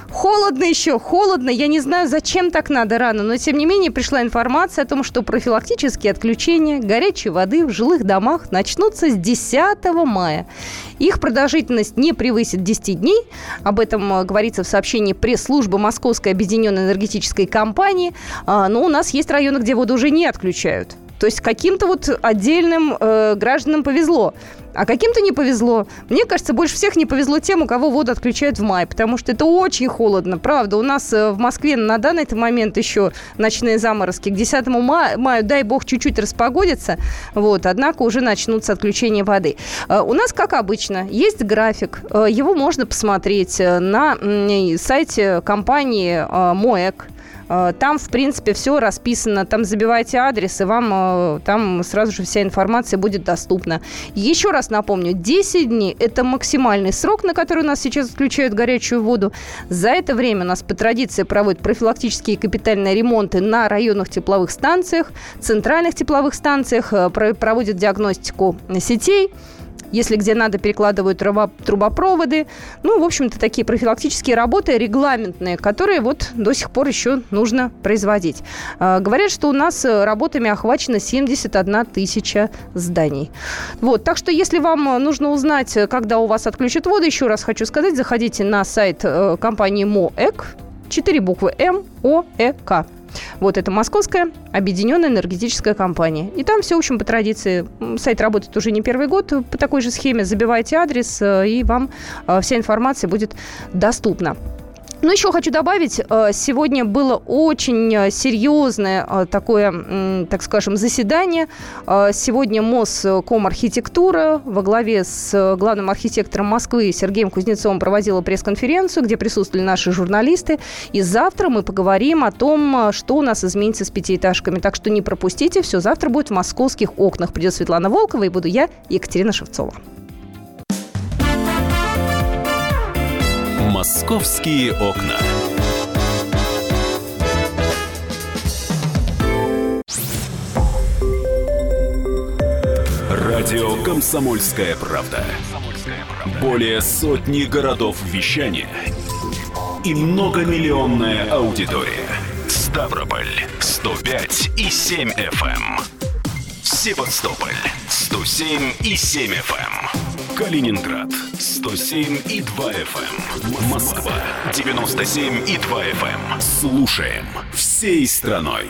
Холодно еще, холодно. Я не знаю, зачем так надо рано, но тем не менее пришла информация о том, что профилактические отключения горячей воды в жилых домах начнутся с 10 мая. Их продолжительность не превысит 10 дней. Об этом э, говорится в сообщении пресс-службы Московской объединенной энергетической компании. А, но у нас есть районы, где воду уже не отключают. То есть каким-то вот отдельным э, гражданам повезло. А каким-то не повезло. Мне кажется, больше всех не повезло тем, у кого воду отключают в мае, потому что это очень холодно. Правда, у нас э, в Москве на данный момент еще ночные заморозки. К 10 мая, дай бог, чуть-чуть распогодится, вот, однако уже начнутся отключения воды. Э, у нас, как обычно, есть график. Э, его можно посмотреть на сайте компании МОЭК. Там, в принципе, все расписано. Там забивайте адрес, и вам там сразу же вся информация будет доступна. Еще раз напомню, 10 дней – это максимальный срок, на который у нас сейчас отключают горячую воду. За это время у нас по традиции проводят профилактические капитальные ремонты на районных тепловых станциях, центральных тепловых станциях, э, проводят диагностику сетей. Если где надо, перекладывают трубопроводы. Ну, в общем-то, такие профилактические работы регламентные, которые вот до сих пор еще нужно производить. А, говорят, что у нас э, работами охвачено 71 тысяча зданий. Вот, так что если вам нужно узнать, когда у вас отключат воду, еще раз хочу сказать, заходите на сайт э, компании МОЭК, 4 буквы М, О, Э, К. Вот это Московская объединенная энергетическая компания. И там все, в общем, по традиции. Сайт работает уже не первый год. По такой же схеме забивайте адрес, э, и вам э, вся информация будет доступна. Ну, еще хочу добавить, э, сегодня было очень э, серьезное э, такое, так скажем, заседание. Сегодня Москомархитектура во главе с главным архитектором Москвы Сергеем Кузнецовым проводила пресс-конференцию, где присутствовали наши журналисты. И завтра мы поговорим о том, что у нас изменится с пятиэтажками. Так что не пропустите, все завтра будет в московских окнах. Придет Светлана Волкова и буду я, Екатерина Шевцова. «Московские окна». Радио «Комсомольская правда». Более сотни городов вещания и многомиллионная аудитория. Ставрополь 105 и 7 FM. Эм. Севастополь 107 и 7 FM. Эм. Калининград 107 и 2 FM. Эм. Москва 97 и 2 FM. Слушаем всей страной.